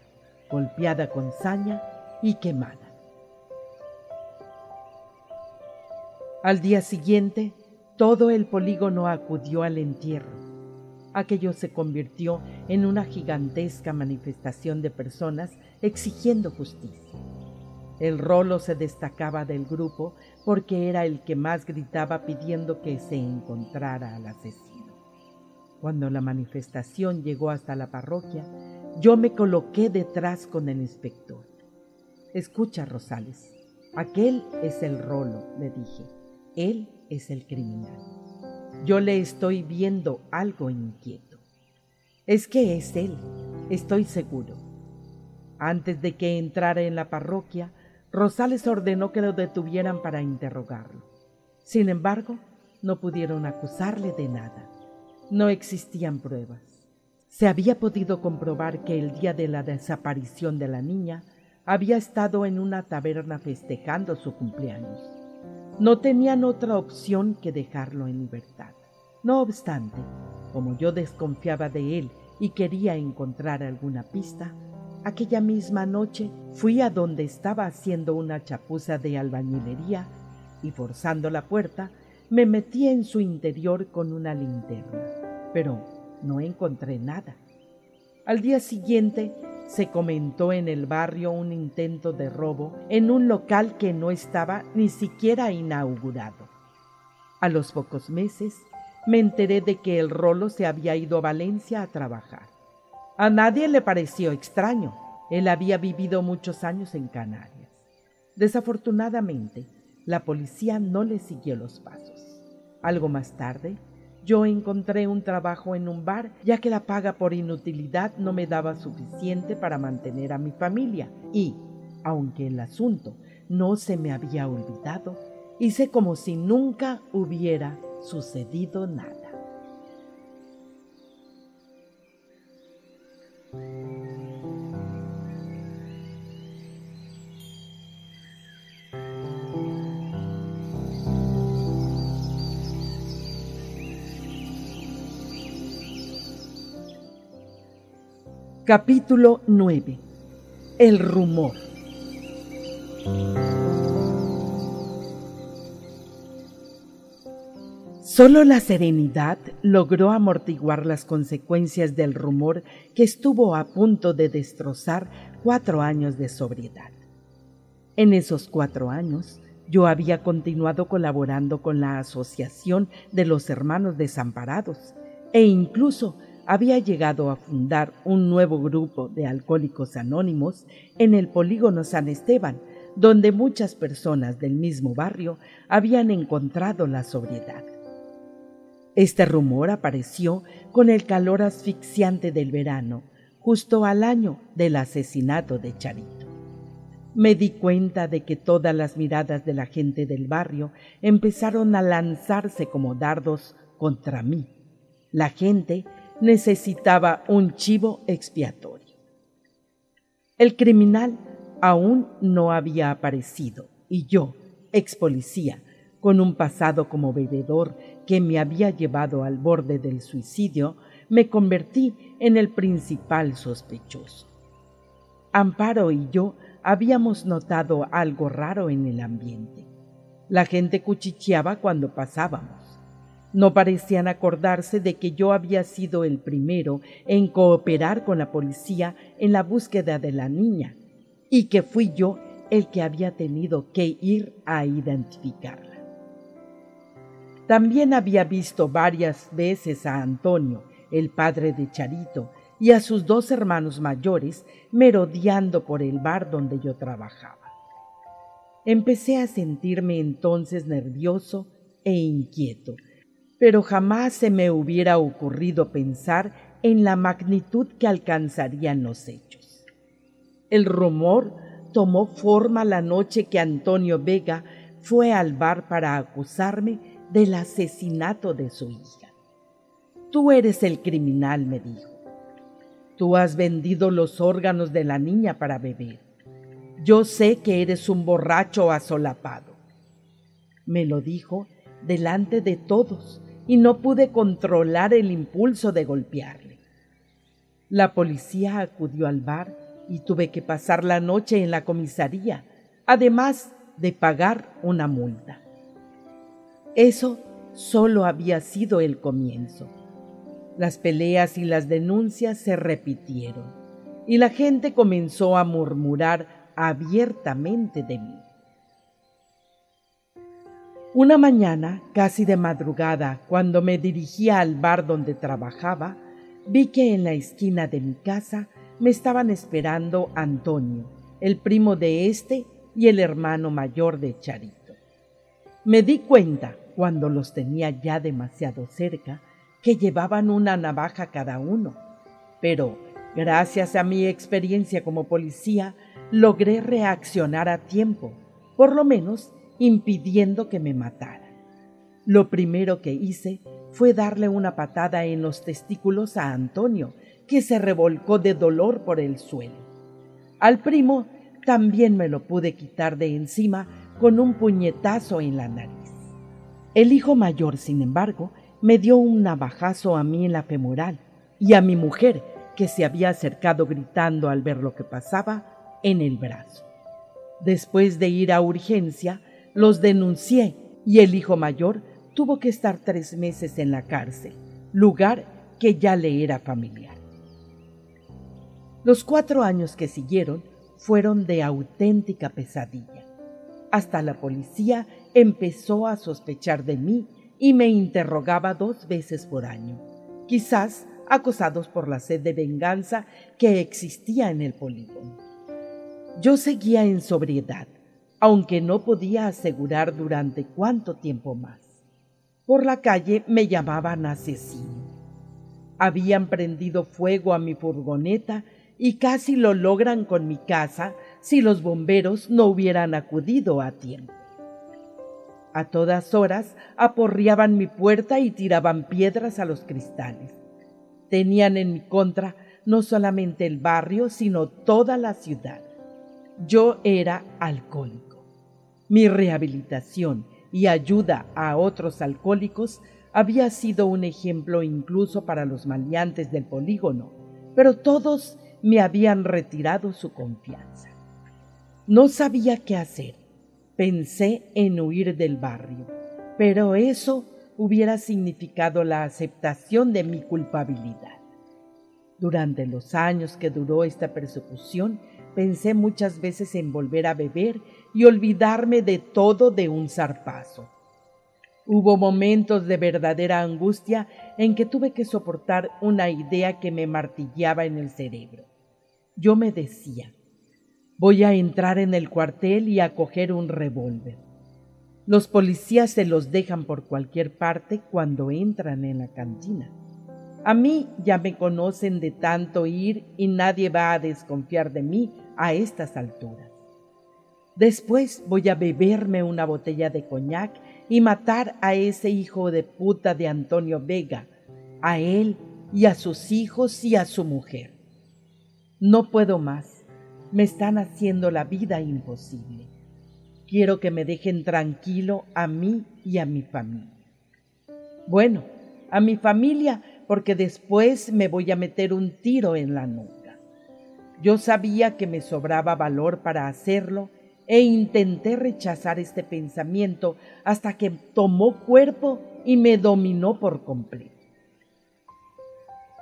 Speaker 1: golpeada con saña y quemada. Al día siguiente, todo el polígono acudió al entierro. Aquello se convirtió en una gigantesca manifestación de personas exigiendo justicia. El rolo se destacaba del grupo porque era el que más gritaba pidiendo que se encontrara al asesino. Cuando la manifestación llegó hasta la parroquia, yo me coloqué detrás con el inspector. Escucha, Rosales, aquel es el rolo, le dije. Él es el criminal. Yo le estoy viendo algo inquieto. Es que es él, estoy seguro. Antes de que entrara en la parroquia, Rosales ordenó que lo detuvieran para interrogarlo. Sin embargo, no pudieron acusarle de nada. No existían pruebas. Se había podido comprobar que el día de la desaparición de la niña había estado en una taberna festejando su cumpleaños. No tenían otra opción que dejarlo en libertad. No obstante, como yo desconfiaba de él y quería encontrar alguna pista, aquella misma noche fui a donde estaba haciendo una chapuza de albañilería y forzando la puerta, me metí en su interior con una linterna, pero no encontré nada. Al día siguiente se comentó en el barrio un intento de robo en un local que no estaba ni siquiera inaugurado. A los pocos meses me enteré de que el rolo se había ido a Valencia a trabajar. A nadie le pareció extraño. Él había vivido muchos años en Canarias. Desafortunadamente, la policía no le siguió los pasos. Algo más tarde, yo encontré un trabajo en un bar, ya que la paga por inutilidad no me daba suficiente para mantener a mi familia. Y, aunque el asunto no se me había olvidado, hice como si nunca hubiera sucedido nada. Capítulo 9. El rumor. Solo la serenidad logró amortiguar las consecuencias del rumor que estuvo a punto de destrozar cuatro años de sobriedad. En esos cuatro años, yo había continuado colaborando con la Asociación de los Hermanos Desamparados e incluso había llegado a fundar un nuevo grupo de alcohólicos anónimos en el polígono San Esteban, donde muchas personas del mismo barrio habían encontrado la sobriedad. Este rumor apareció con el calor asfixiante del verano, justo al año del asesinato de Charito. Me di cuenta de que todas las miradas de la gente del barrio empezaron a lanzarse como dardos contra mí. La gente necesitaba un chivo expiatorio. El criminal aún no había aparecido y yo, ex policía, con un pasado como bebedor que me había llevado al borde del suicidio, me convertí en el principal sospechoso. Amparo y yo habíamos notado algo raro en el ambiente. La gente cuchicheaba cuando pasábamos. No parecían acordarse de que yo había sido el primero en cooperar con la policía en la búsqueda de la niña y que fui yo el que había tenido que ir a identificarla. También había visto varias veces a Antonio, el padre de Charito, y a sus dos hermanos mayores merodeando por el bar donde yo trabajaba. Empecé a sentirme entonces nervioso e inquieto, pero jamás se me hubiera ocurrido pensar en la magnitud que alcanzarían los hechos. El rumor tomó forma la noche que Antonio Vega fue al bar para acusarme del asesinato de su hija. Tú eres el criminal, me dijo. Tú has vendido los órganos de la niña para beber. Yo sé que eres un borracho asolapado. Me lo dijo delante de todos y no pude controlar el impulso de golpearle. La policía acudió al bar y tuve que pasar la noche en la comisaría, además de pagar una multa. Eso solo había sido el comienzo. Las peleas y las denuncias se repitieron y la gente comenzó a murmurar abiertamente de mí. Una mañana, casi de madrugada, cuando me dirigía al bar donde trabajaba, vi que en la esquina de mi casa me estaban esperando Antonio, el primo de este y el hermano mayor de Charito. Me di cuenta, cuando los tenía ya demasiado cerca, que llevaban una navaja cada uno, pero gracias a mi experiencia como policía, logré reaccionar a tiempo, por lo menos impidiendo que me matara. Lo primero que hice fue darle una patada en los testículos a Antonio, que se revolcó de dolor por el suelo. Al primo también me lo pude quitar de encima con un puñetazo en la nariz. El hijo mayor, sin embargo, me dio un navajazo a mí en la femoral y a mi mujer, que se había acercado gritando al ver lo que pasaba, en el brazo. Después de ir a urgencia, los denuncié y el hijo mayor tuvo que estar tres meses en la cárcel, lugar que ya le era familiar. Los cuatro años que siguieron fueron de auténtica pesadilla. Hasta la policía empezó a sospechar de mí y me interrogaba dos veces por año, quizás acosados por la sed de venganza que existía en el polígono. Yo seguía en sobriedad, aunque no podía asegurar durante cuánto tiempo más. Por la calle me llamaban asesino. Habían prendido fuego a mi furgoneta y casi lo logran con mi casa si los bomberos no hubieran acudido a tiempo. A todas horas aporreaban mi puerta y tiraban piedras a los cristales. Tenían en mi contra no solamente el barrio, sino toda la ciudad. Yo era alcohólico. Mi rehabilitación y ayuda a otros alcohólicos había sido un ejemplo incluso para los maleantes del polígono, pero todos me habían retirado su confianza. No sabía qué hacer. Pensé en huir del barrio, pero eso hubiera significado la aceptación de mi culpabilidad. Durante los años que duró esta persecución, Pensé muchas veces en volver a beber y olvidarme de todo de un zarpazo. Hubo momentos de verdadera angustia en que tuve que soportar una idea que me martilleaba en el cerebro. Yo me decía, voy a entrar en el cuartel y a coger un revólver. Los policías se los dejan por cualquier parte cuando entran en la cantina. A mí ya me conocen de tanto ir y nadie va a desconfiar de mí a estas alturas. Después voy a beberme una botella de coñac y matar a ese hijo de puta de Antonio Vega, a él y a sus hijos y a su mujer. No puedo más. Me están haciendo la vida imposible. Quiero que me dejen tranquilo a mí y a mi familia. Bueno, a mi familia porque después me voy a meter un tiro en la nuca. Yo sabía que me sobraba valor para hacerlo e intenté rechazar este pensamiento hasta que tomó cuerpo y me dominó por completo.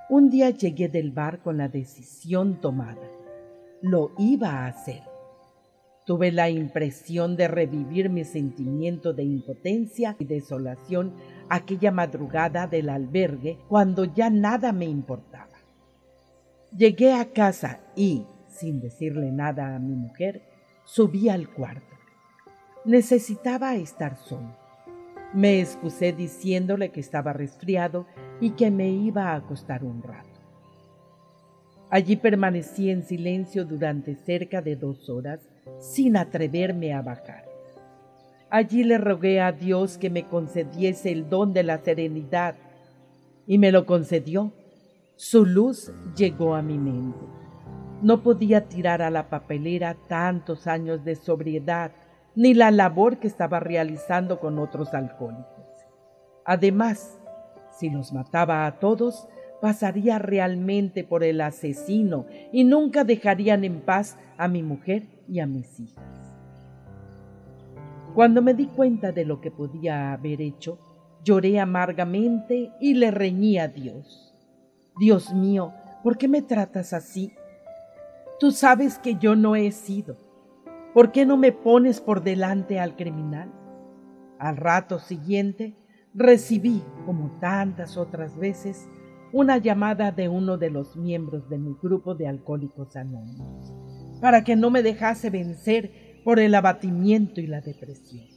Speaker 1: Un día llegué del bar con la decisión tomada. Lo iba a hacer. Tuve la impresión de revivir mi sentimiento de impotencia y desolación aquella madrugada del albergue cuando ya nada me importaba. Llegué a casa y, sin decirle nada a mi mujer, subí al cuarto. Necesitaba estar solo. Me excusé diciéndole que estaba resfriado y que me iba a acostar un rato. Allí permanecí en silencio durante cerca de dos horas sin atreverme a bajar. Allí le rogué a Dios que me concediese el don de la serenidad y me lo concedió. Su luz llegó a mi mente. No podía tirar a la papelera tantos años de sobriedad ni la labor que estaba realizando con otros alcohólicos. Además, si los mataba a todos, pasaría realmente por el asesino y nunca dejarían en paz a mi mujer y a mis hijas. Cuando me di cuenta de lo que podía haber hecho, lloré amargamente y le reñí a Dios. Dios mío, ¿por qué me tratas así? Tú sabes que yo no he sido. ¿Por qué no me pones por delante al criminal? Al rato siguiente recibí, como tantas otras veces, una llamada de uno de los miembros de mi grupo de alcohólicos anónimos, para que no me dejase vencer por el abatimiento y la depresión.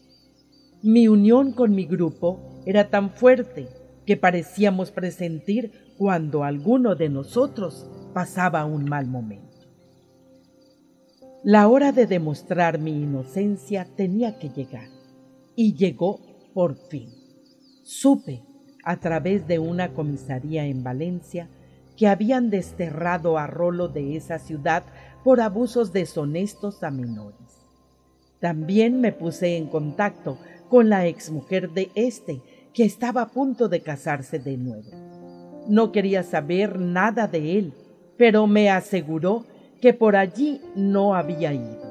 Speaker 1: Mi unión con mi grupo era tan fuerte que parecíamos presentir cuando alguno de nosotros pasaba un mal momento. La hora de demostrar mi inocencia tenía que llegar, y llegó por fin. Supe, a través de una comisaría en Valencia, que habían desterrado a Rolo de esa ciudad por abusos deshonestos a menores. También me puse en contacto con la exmujer de este, que estaba a punto de casarse de nuevo. No quería saber nada de él, pero me aseguró que por allí no había ido.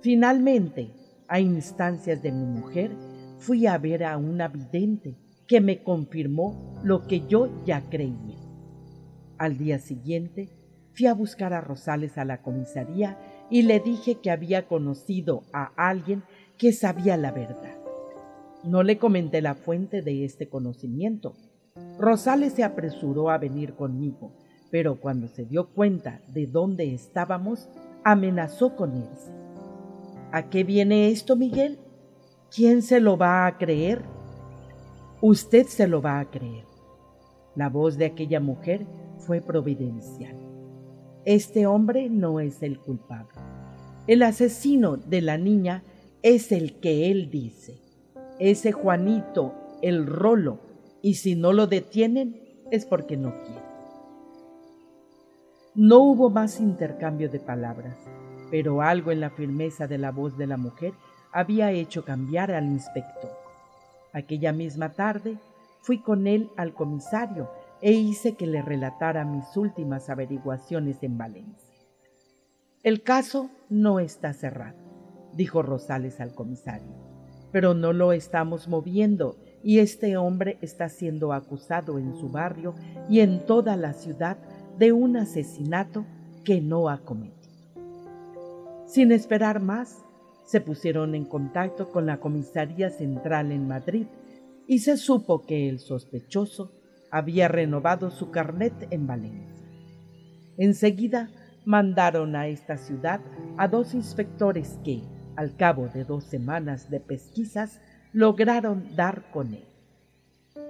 Speaker 1: Finalmente, a instancias de mi mujer, fui a ver a una vidente que me confirmó lo que yo ya creía. Al día siguiente, fui a buscar a Rosales a la comisaría y le dije que había conocido a alguien que sabía la verdad. No le comenté la fuente de este conocimiento. Rosales se apresuró a venir conmigo, pero cuando se dio cuenta de dónde estábamos, amenazó con irse. ¿A qué viene esto, Miguel? ¿Quién se lo va a creer? Usted se lo va a creer. La voz de aquella mujer fue providencial. Este hombre no es el culpable. El asesino de la niña es el que él dice. Ese Juanito, el rolo, y si no lo detienen es porque no quiere. No hubo más intercambio de palabras, pero algo en la firmeza de la voz de la mujer había hecho cambiar al inspector. Aquella misma tarde fui con él al comisario e hice que le relatara mis últimas averiguaciones en Valencia. El caso no está cerrado, dijo Rosales al comisario, pero no lo estamos moviendo y este hombre está siendo acusado en su barrio y en toda la ciudad de un asesinato que no ha cometido. Sin esperar más, se pusieron en contacto con la comisaría central en Madrid y se supo que el sospechoso había renovado su carnet en Valencia. Enseguida mandaron a esta ciudad a dos inspectores que, al cabo de dos semanas de pesquisas, lograron dar con él.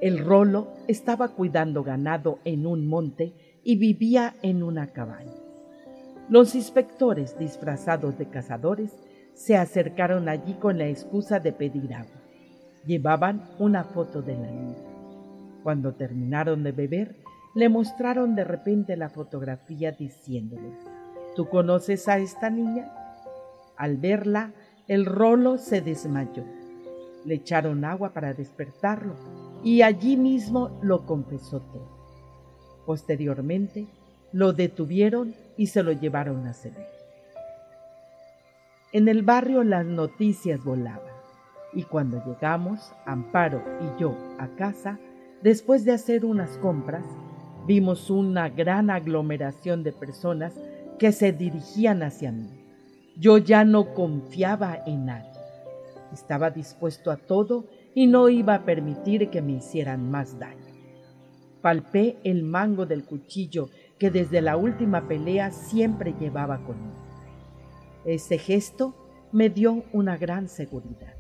Speaker 1: El rolo estaba cuidando ganado en un monte y vivía en una cabaña. Los inspectores, disfrazados de cazadores, se acercaron allí con la excusa de pedir agua. Llevaban una foto de la niña. Cuando terminaron de beber, le mostraron de repente la fotografía diciéndole, ¿Tú conoces a esta niña? Al verla, el rolo se desmayó. Le echaron agua para despertarlo y allí mismo lo confesó todo. Posteriormente, lo detuvieron y se lo llevaron a Sevilla. En el barrio las noticias volaban y cuando llegamos, Amparo y yo, a casa, después de hacer unas compras, vimos una gran aglomeración de personas que se dirigían hacia mí. Yo ya no confiaba en nadie. Estaba dispuesto a todo y no iba a permitir que me hicieran más daño. Palpé el mango del cuchillo que desde la última pelea siempre llevaba conmigo. Ese gesto me dio una gran seguridad.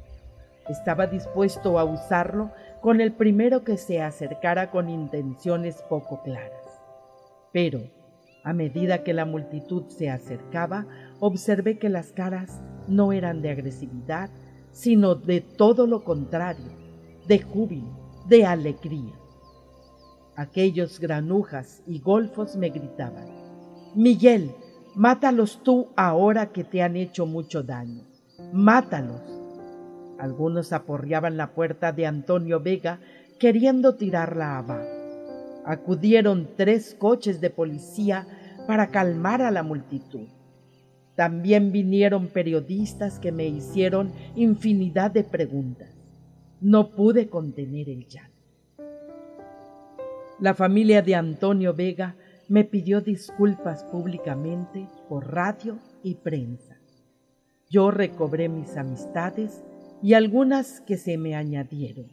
Speaker 1: Estaba dispuesto a usarlo con el primero que se acercara con intenciones poco claras. Pero, a medida que la multitud se acercaba, observé que las caras no eran de agresividad, sino de todo lo contrario, de júbilo, de alegría. Aquellos granujas y golfos me gritaban, Miguel, mátalos tú ahora que te han hecho mucho daño, mátalos. Algunos aporreaban la puerta de Antonio Vega queriendo tirarla abajo. Acudieron tres coches de policía para calmar a la multitud. También vinieron periodistas que me hicieron infinidad de preguntas. No pude contener el llanto. La familia de Antonio Vega me pidió disculpas públicamente por radio y prensa. Yo recobré mis amistades y algunas que se me añadieron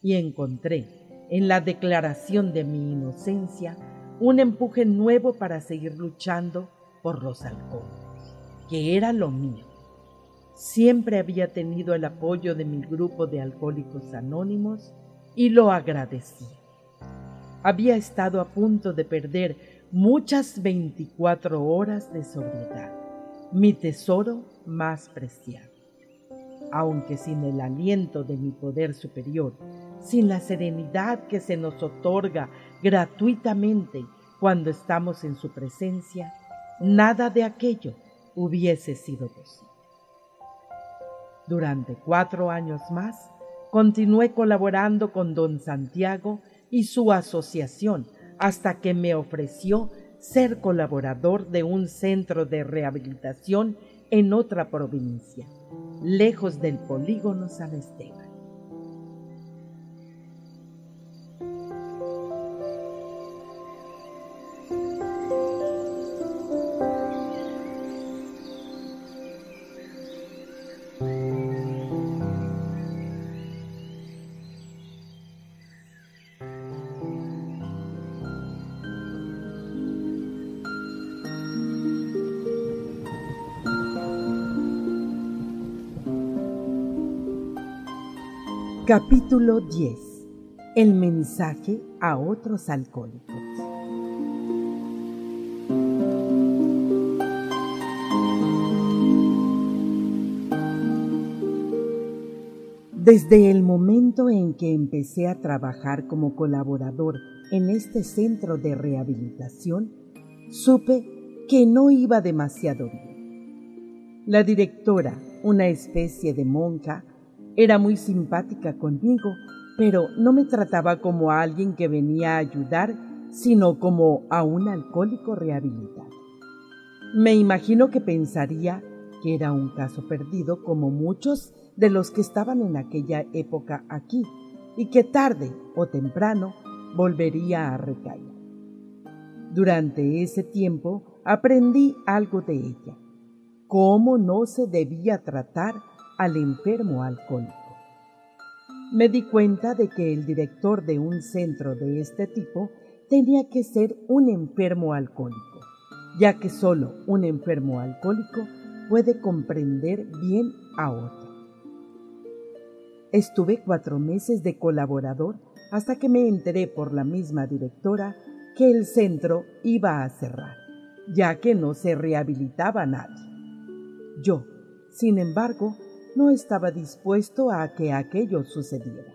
Speaker 1: y encontré en la declaración de mi inocencia un empuje nuevo para seguir luchando por los halcones, que era lo mío. Siempre había tenido el apoyo de mi grupo de alcohólicos anónimos y lo agradecía. Había estado a punto de perder muchas 24 horas de sobriedad, mi tesoro más preciado. Aunque sin el aliento de mi poder superior, sin la serenidad que se nos otorga gratuitamente cuando estamos en su presencia, nada de aquello hubiese sido posible. Durante cuatro años más, continué colaborando con don Santiago y su asociación hasta que me ofreció ser colaborador de un centro de rehabilitación en otra provincia, lejos del polígono San. Capítulo 10. El mensaje a otros alcohólicos. Desde el momento en que empecé a trabajar como colaborador en este centro de rehabilitación, supe que no iba demasiado bien. La directora, una especie de monja, era muy simpática conmigo, pero no me trataba como a alguien que venía a ayudar, sino como a un alcohólico rehabilitado. Me imagino que pensaría que era un caso perdido como muchos de los que estaban en aquella época aquí y que tarde o temprano volvería a recaer. Durante ese tiempo aprendí algo de ella, cómo no se debía tratar al enfermo alcohólico. Me di cuenta de que el director de un centro de este tipo tenía que ser un enfermo alcohólico, ya que solo un enfermo alcohólico puede comprender bien a otro. Estuve cuatro meses de colaborador hasta que me enteré por la misma directora que el centro iba a cerrar, ya que no se rehabilitaba nadie. Yo, sin embargo, no estaba dispuesto a que aquello sucediera.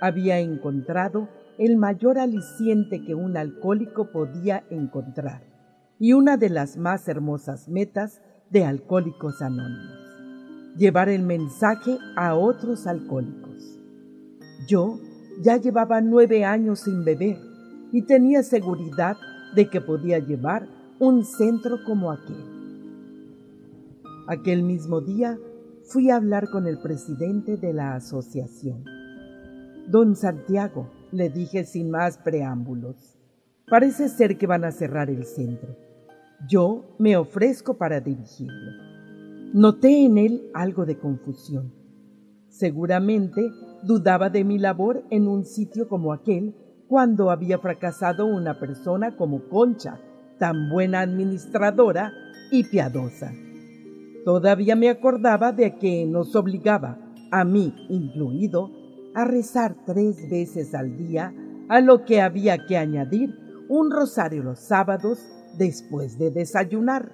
Speaker 1: Había encontrado el mayor aliciente que un alcohólico podía encontrar, y una de las más hermosas metas de Alcohólicos Anónimos, llevar el mensaje a otros alcohólicos. Yo ya llevaba nueve años sin beber y tenía seguridad de que podía llevar un centro como aquel. Aquel mismo día fui a hablar con el presidente de la asociación. Don Santiago, le dije sin más preámbulos, parece ser que van a cerrar el centro. Yo me ofrezco para dirigirlo. Noté en él algo de confusión. Seguramente dudaba de mi labor en un sitio como aquel cuando había fracasado una persona como Concha, tan buena administradora y piadosa. Todavía me acordaba de que nos obligaba, a mí incluido, a rezar tres veces al día, a lo que había que añadir un rosario los sábados después de desayunar.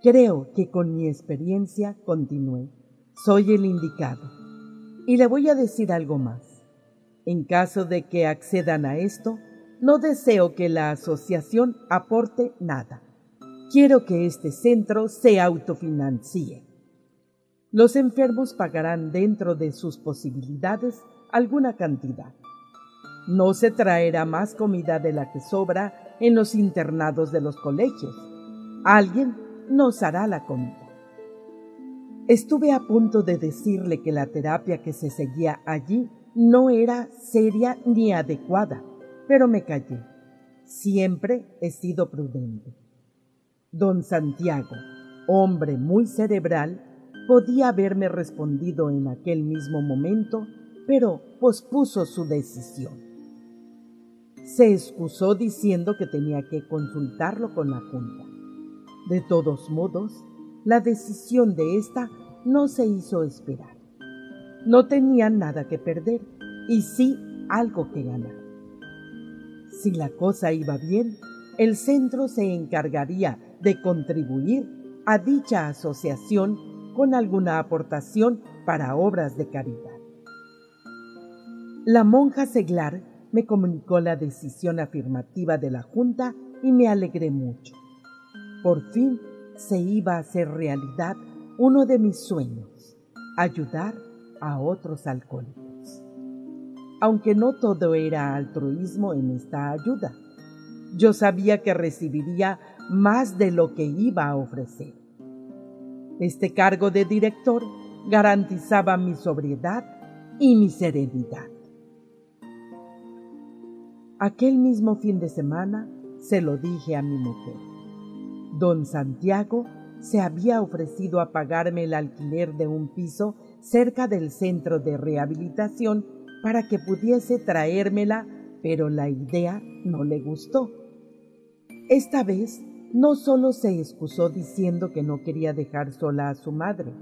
Speaker 1: Creo que con mi experiencia continué. Soy el indicado. Y le voy a decir algo más. En caso de que accedan a esto, no deseo que la asociación aporte nada. Quiero que este centro se autofinancie. Los enfermos pagarán dentro de sus posibilidades alguna cantidad. No se traerá más comida de la que sobra en los internados de los colegios. Alguien nos hará la comida. Estuve a punto de decirle que la terapia que se seguía allí no era seria ni adecuada, pero me callé. Siempre he sido prudente. Don Santiago, hombre muy cerebral, podía haberme respondido en aquel mismo momento, pero pospuso su decisión. Se excusó diciendo que tenía que consultarlo con la Junta. De todos modos, la decisión de ésta no se hizo esperar. No tenía nada que perder y sí algo que ganar. Si la cosa iba bien, el centro se encargaría de contribuir a dicha asociación con alguna aportación para obras de caridad. La monja seglar me comunicó la decisión afirmativa de la Junta y me alegré mucho. Por fin se iba a hacer realidad uno de mis sueños, ayudar a otros alcohólicos. Aunque no todo era altruismo en esta ayuda, yo sabía que recibiría más de lo que iba a ofrecer. Este cargo de director garantizaba mi sobriedad y mi serenidad. Aquel mismo fin de semana se lo dije a mi mujer. Don Santiago se había ofrecido a pagarme el alquiler de un piso cerca del centro de rehabilitación para que pudiese traérmela, pero la idea no le gustó. Esta vez no solo se excusó diciendo que no quería dejar sola a su madre,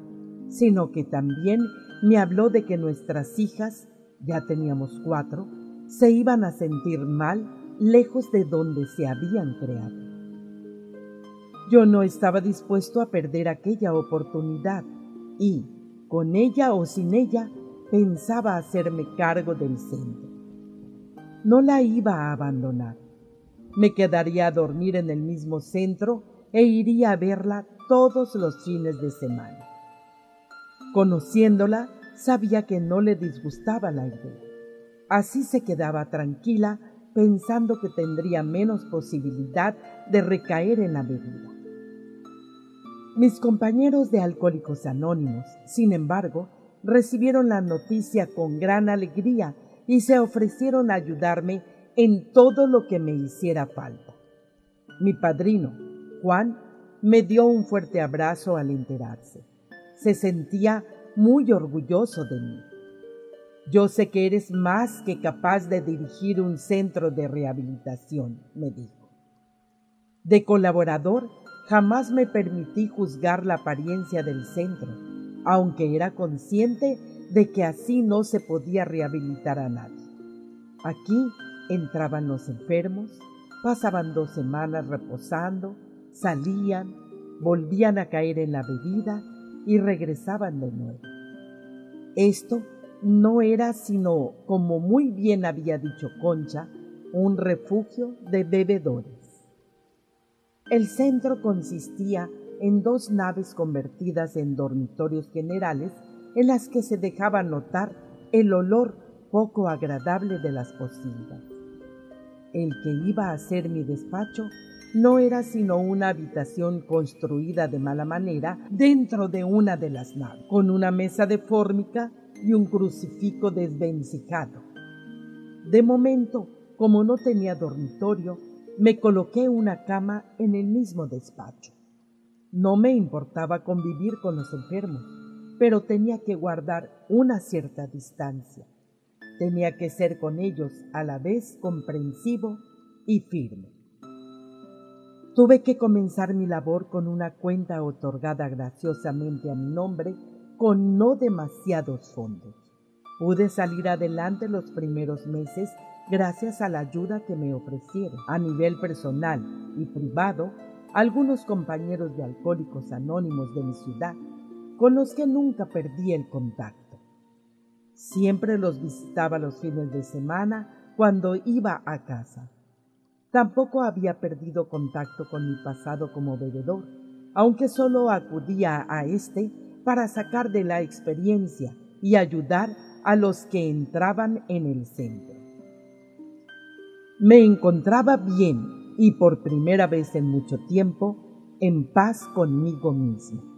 Speaker 1: sino que también me habló de que nuestras hijas, ya teníamos cuatro, se iban a sentir mal lejos de donde se habían creado. Yo no estaba dispuesto a perder aquella oportunidad y, con ella o sin ella, pensaba hacerme cargo del centro. No la iba a abandonar. Me quedaría a dormir en el mismo centro e iría a verla todos los fines de semana. Conociéndola, sabía que no le disgustaba la idea. Así se quedaba tranquila pensando que tendría menos posibilidad de recaer en la bebida. Mis compañeros de Alcohólicos Anónimos, sin embargo, recibieron la noticia con gran alegría y se ofrecieron a ayudarme en todo lo que me hiciera falta. Mi padrino, Juan, me dio un fuerte abrazo al enterarse. Se sentía muy orgulloso de mí. Yo sé que eres más que capaz de dirigir un centro de rehabilitación, me dijo. De colaborador, Jamás me permití juzgar la apariencia del centro, aunque era consciente de que así no se podía rehabilitar a nadie. Aquí entraban los enfermos, pasaban dos semanas reposando, salían, volvían a caer en la bebida y regresaban de nuevo. Esto no era sino, como muy bien había dicho Concha, un refugio de bebedores. El centro consistía en dos naves convertidas en dormitorios generales en las que se dejaba notar el olor poco agradable de las posilgas. El que iba a ser mi despacho no era sino una habitación construida de mala manera dentro de una de las naves, con una mesa de fórmica y un crucifijo desvencijado. De momento, como no tenía dormitorio, me coloqué una cama en el mismo despacho. No me importaba convivir con los enfermos, pero tenía que guardar una cierta distancia. Tenía que ser con ellos a la vez comprensivo y firme. Tuve que comenzar mi labor con una cuenta otorgada graciosamente a mi nombre con no demasiados fondos. Pude salir adelante los primeros meses gracias a la ayuda que me ofrecieron a nivel personal y privado algunos compañeros de alcohólicos anónimos de mi ciudad con los que nunca perdí el contacto. Siempre los visitaba los fines de semana cuando iba a casa. Tampoco había perdido contacto con mi pasado como bebedor, aunque solo acudía a éste para sacar de la experiencia y ayudar a los que entraban en el centro. Me encontraba bien y por primera vez en mucho tiempo en paz conmigo mismo.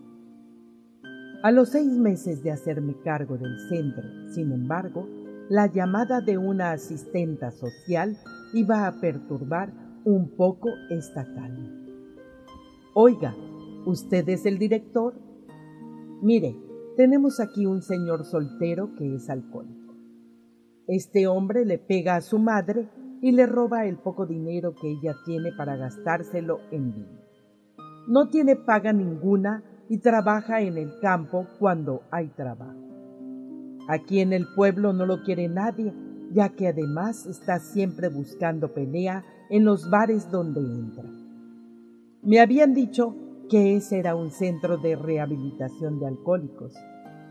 Speaker 1: A los seis meses de hacerme cargo del centro, sin embargo, la llamada de una asistenta social iba a perturbar un poco esta calma. Oiga, ¿usted es el director? Mire, tenemos aquí un señor soltero que es alcohólico. Este hombre le pega a su madre y le roba el poco dinero que ella tiene para gastárselo en vino. No tiene paga ninguna y trabaja en el campo cuando hay trabajo. Aquí en el pueblo no lo quiere nadie ya que además está siempre buscando pelea en los bares donde entra. Me habían dicho que ese era un centro de rehabilitación de alcohólicos,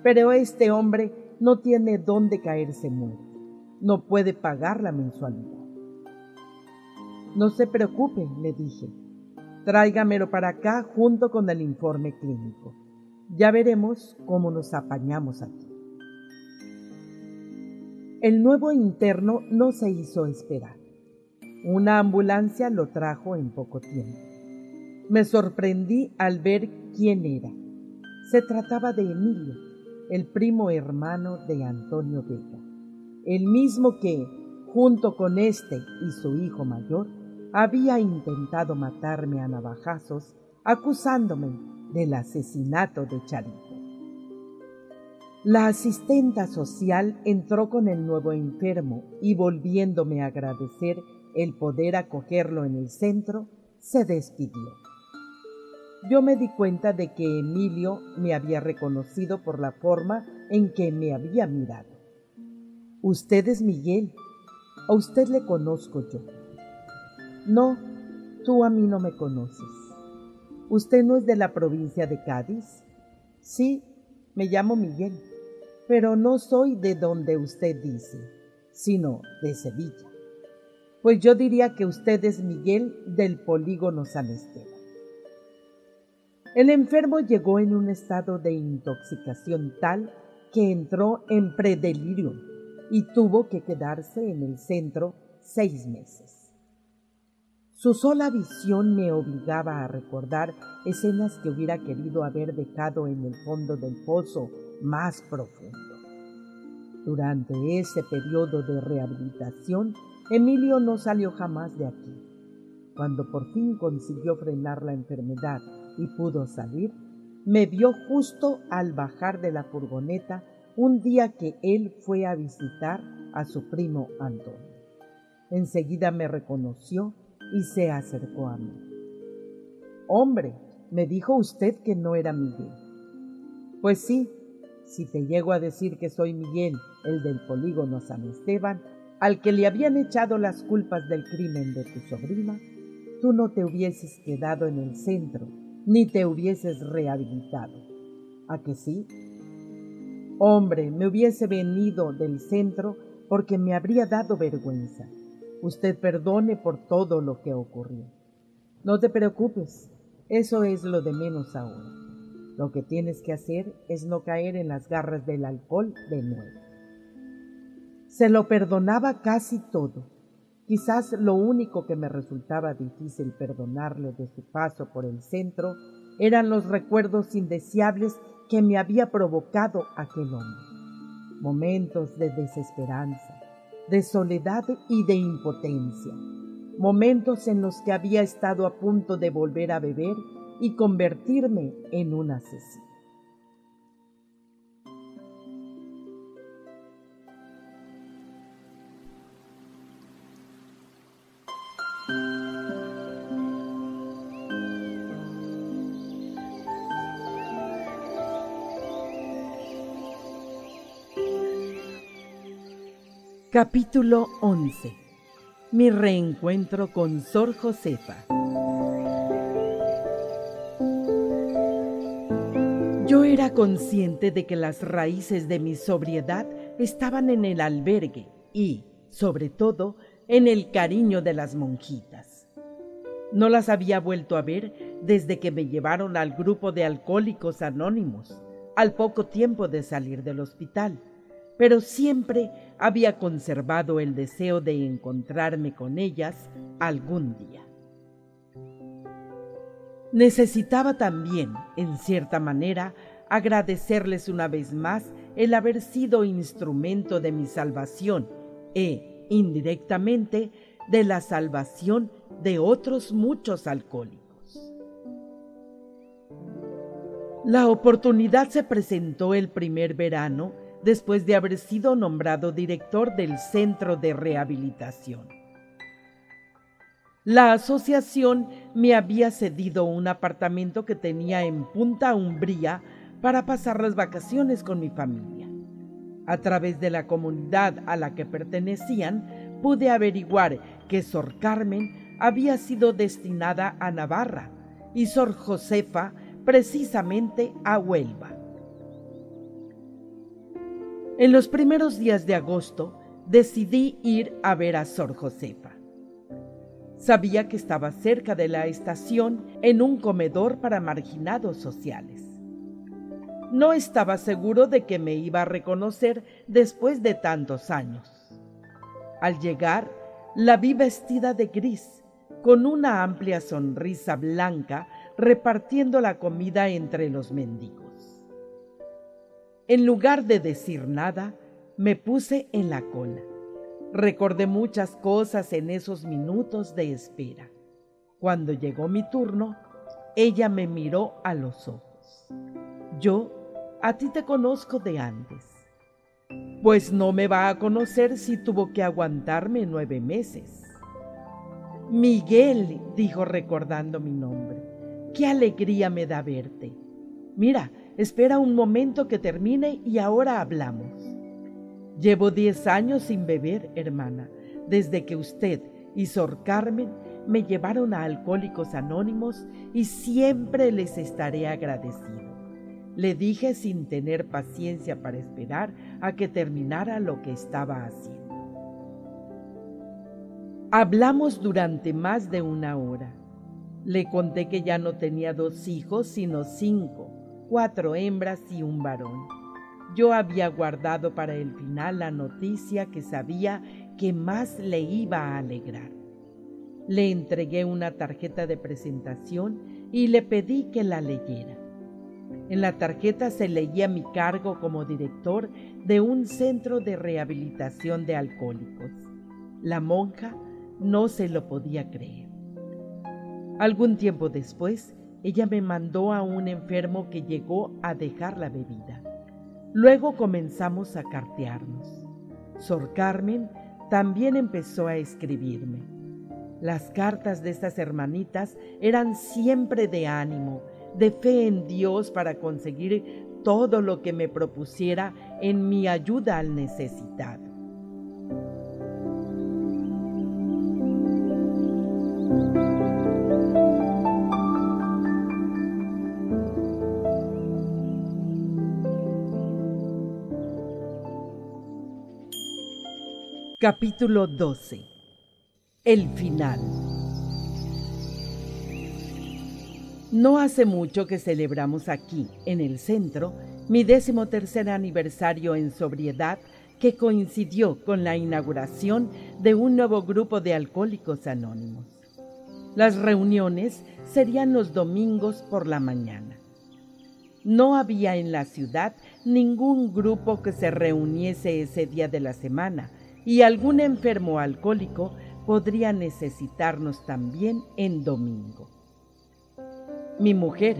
Speaker 1: pero este hombre no tiene dónde caerse muerto, no puede pagar la mensualidad. No se preocupe, le dije, tráigamelo para acá junto con el informe clínico. Ya veremos cómo nos apañamos aquí. El nuevo interno no se hizo esperar. Una ambulancia lo trajo en poco tiempo. Me sorprendí al ver quién era. Se trataba de Emilio, el primo hermano de Antonio Vega, el mismo que, junto con este y su hijo mayor, había intentado matarme a navajazos acusándome del asesinato de Charito. La asistenta social entró con el nuevo enfermo y volviéndome a agradecer el poder acogerlo en el centro, se despidió. Yo me di cuenta de que Emilio me había reconocido por la forma en que me había mirado. Usted es Miguel. A usted le conozco yo. No, tú a mí no me conoces. ¿Usted no es de la provincia de Cádiz? Sí, me llamo Miguel pero no soy de donde usted dice, sino de Sevilla. Pues yo diría que usted es Miguel del polígono San Esteban. El enfermo llegó en un estado de intoxicación tal que entró en predelirium y tuvo que quedarse en el centro seis meses. Su sola visión me obligaba a recordar escenas que hubiera querido haber dejado en el fondo del pozo más profundo. Durante ese periodo de rehabilitación, Emilio no salió jamás de aquí. Cuando por fin consiguió frenar la enfermedad y pudo salir, me vio justo al bajar de la furgoneta un día que él fue a visitar a su primo Antonio. Enseguida me reconoció y se acercó a mí. Hombre, me dijo usted que no era Miguel. Pues sí, si te llego a decir que soy Miguel, el del polígono San Esteban, al que le habían echado las culpas del crimen de tu sobrina, tú no te hubieses quedado en el centro, ni te hubieses rehabilitado. ¿A que sí? Hombre, me hubiese venido del centro porque me habría dado vergüenza. Usted perdone por todo lo que ocurrió. No te preocupes, eso es lo de menos ahora. Lo que tienes que hacer es no caer en las garras del alcohol de nuevo. Se lo perdonaba casi todo. Quizás lo único que me resultaba difícil perdonarle de su paso por el centro eran los recuerdos indeseables que me había provocado aquel hombre. Momentos de desesperanza, de soledad y de impotencia. Momentos en los que había estado a punto de volver a beber y convertirme en un asesino. Capítulo 11 Mi reencuentro con Sor Josefa. Yo era consciente de que las raíces de mi sobriedad estaban en el albergue y, sobre todo, en el cariño de las monjitas. No las había vuelto a ver desde que me llevaron al grupo de alcohólicos anónimos, al poco tiempo de salir del hospital pero siempre había conservado el deseo de encontrarme con ellas algún día. Necesitaba también, en cierta manera, agradecerles una vez más el haber sido instrumento de mi salvación e, indirectamente, de la salvación de otros muchos alcohólicos. La oportunidad se presentó el primer verano después de haber sido nombrado director del Centro de Rehabilitación. La asociación me había cedido un apartamento que tenía en Punta Umbría para pasar las vacaciones con mi familia. A través de la comunidad a la que pertenecían, pude averiguar que Sor Carmen había sido destinada a Navarra y Sor Josefa precisamente a Huelva. En los primeros días de agosto decidí ir a ver a Sor Josefa. Sabía que estaba cerca de la estación en un comedor para marginados sociales. No estaba seguro de que me iba a reconocer después de tantos años. Al llegar, la vi vestida de gris, con una amplia sonrisa blanca, repartiendo la comida entre los mendigos. En lugar de decir nada, me puse en la cola. Recordé muchas cosas en esos minutos de espera. Cuando llegó mi turno, ella me miró a los ojos. Yo, a ti te conozco de antes. Pues no me va a conocer si tuvo que aguantarme nueve meses. Miguel, dijo recordando mi nombre, qué alegría me da verte. Mira, Espera un momento que termine y ahora hablamos. Llevo diez años sin beber, hermana, desde que usted y Sor Carmen me llevaron a Alcohólicos Anónimos y siempre les estaré agradecido. Le dije sin tener paciencia para esperar a que terminara lo que estaba haciendo. Hablamos durante más de una hora. Le conté que ya no tenía dos hijos, sino cinco cuatro hembras y un varón. Yo había guardado para el final la noticia que sabía que más le iba a alegrar. Le entregué una tarjeta de presentación y le pedí que la leyera. En la tarjeta se leía mi cargo como director de un centro de rehabilitación de alcohólicos. La monja no se lo podía creer. Algún tiempo después, ella me mandó a un enfermo que llegó a dejar la bebida. Luego comenzamos a cartearnos. Sor Carmen también empezó a escribirme. Las cartas de estas hermanitas eran siempre de ánimo, de fe en Dios para conseguir todo lo que me propusiera en mi ayuda al necesitado. Capítulo 12 El final No hace mucho que celebramos aquí, en el centro, mi décimo tercer aniversario en sobriedad que coincidió con la inauguración de un nuevo grupo de alcohólicos anónimos. Las reuniones serían los domingos por la mañana. No había en la ciudad ningún grupo que se reuniese ese día de la semana y algún enfermo alcohólico podría necesitarnos también en domingo. Mi mujer,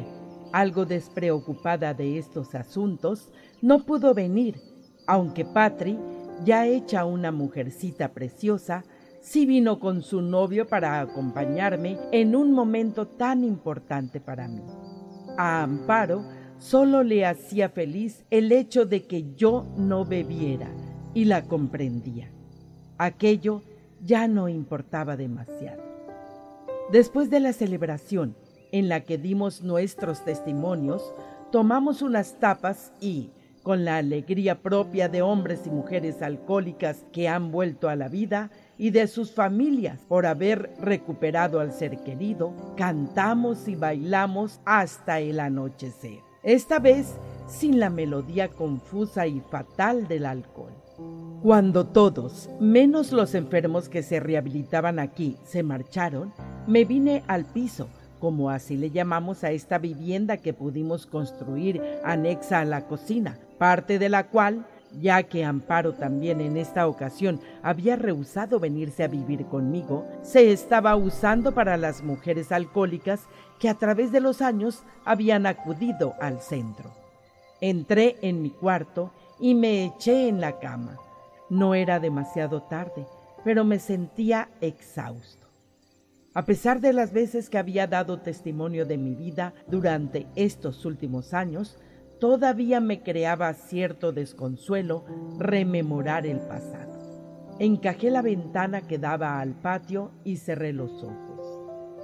Speaker 1: algo despreocupada de estos asuntos, no pudo venir, aunque Patri, ya hecha una mujercita preciosa, sí vino con su novio para acompañarme en un momento tan importante para mí. A Amparo solo le hacía feliz el hecho de que yo no bebiera y la comprendía. Aquello ya no importaba demasiado. Después de la celebración en la que dimos nuestros testimonios, tomamos unas tapas y, con la alegría propia de hombres y mujeres alcohólicas que han vuelto a la vida y de sus familias por haber recuperado al ser querido, cantamos y bailamos hasta el anochecer. Esta vez sin la melodía confusa y fatal del alcohol. Cuando todos, menos los enfermos que se rehabilitaban aquí, se marcharon, me vine al piso, como así le llamamos a esta vivienda que pudimos construir anexa a la cocina, parte de la cual, ya que Amparo también en esta ocasión había rehusado venirse a vivir conmigo, se estaba usando para las mujeres alcohólicas que a través de los años habían acudido al centro. Entré en mi cuarto y me eché en la cama. No era demasiado tarde, pero me sentía exhausto. A pesar de las veces que había dado testimonio de mi vida durante estos últimos años, todavía me creaba cierto desconsuelo rememorar el pasado. Encajé la ventana que daba al patio y cerré los ojos.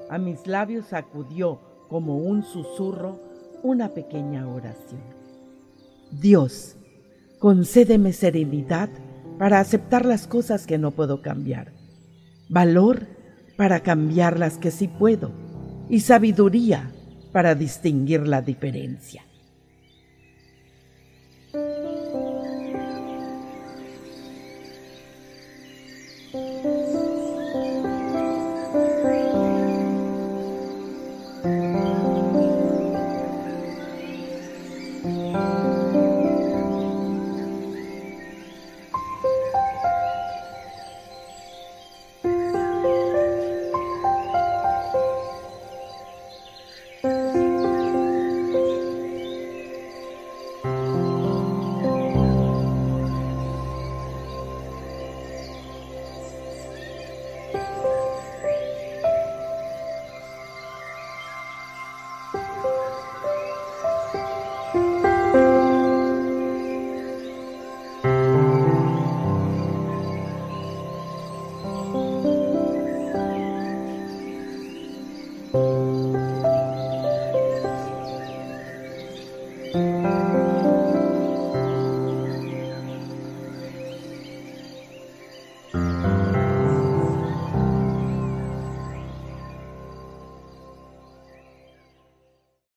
Speaker 1: A mis labios acudió, como un susurro, una pequeña oración. Dios, concédeme serenidad para aceptar las cosas que no puedo cambiar, valor para cambiar las que sí puedo y sabiduría para distinguir la diferencia.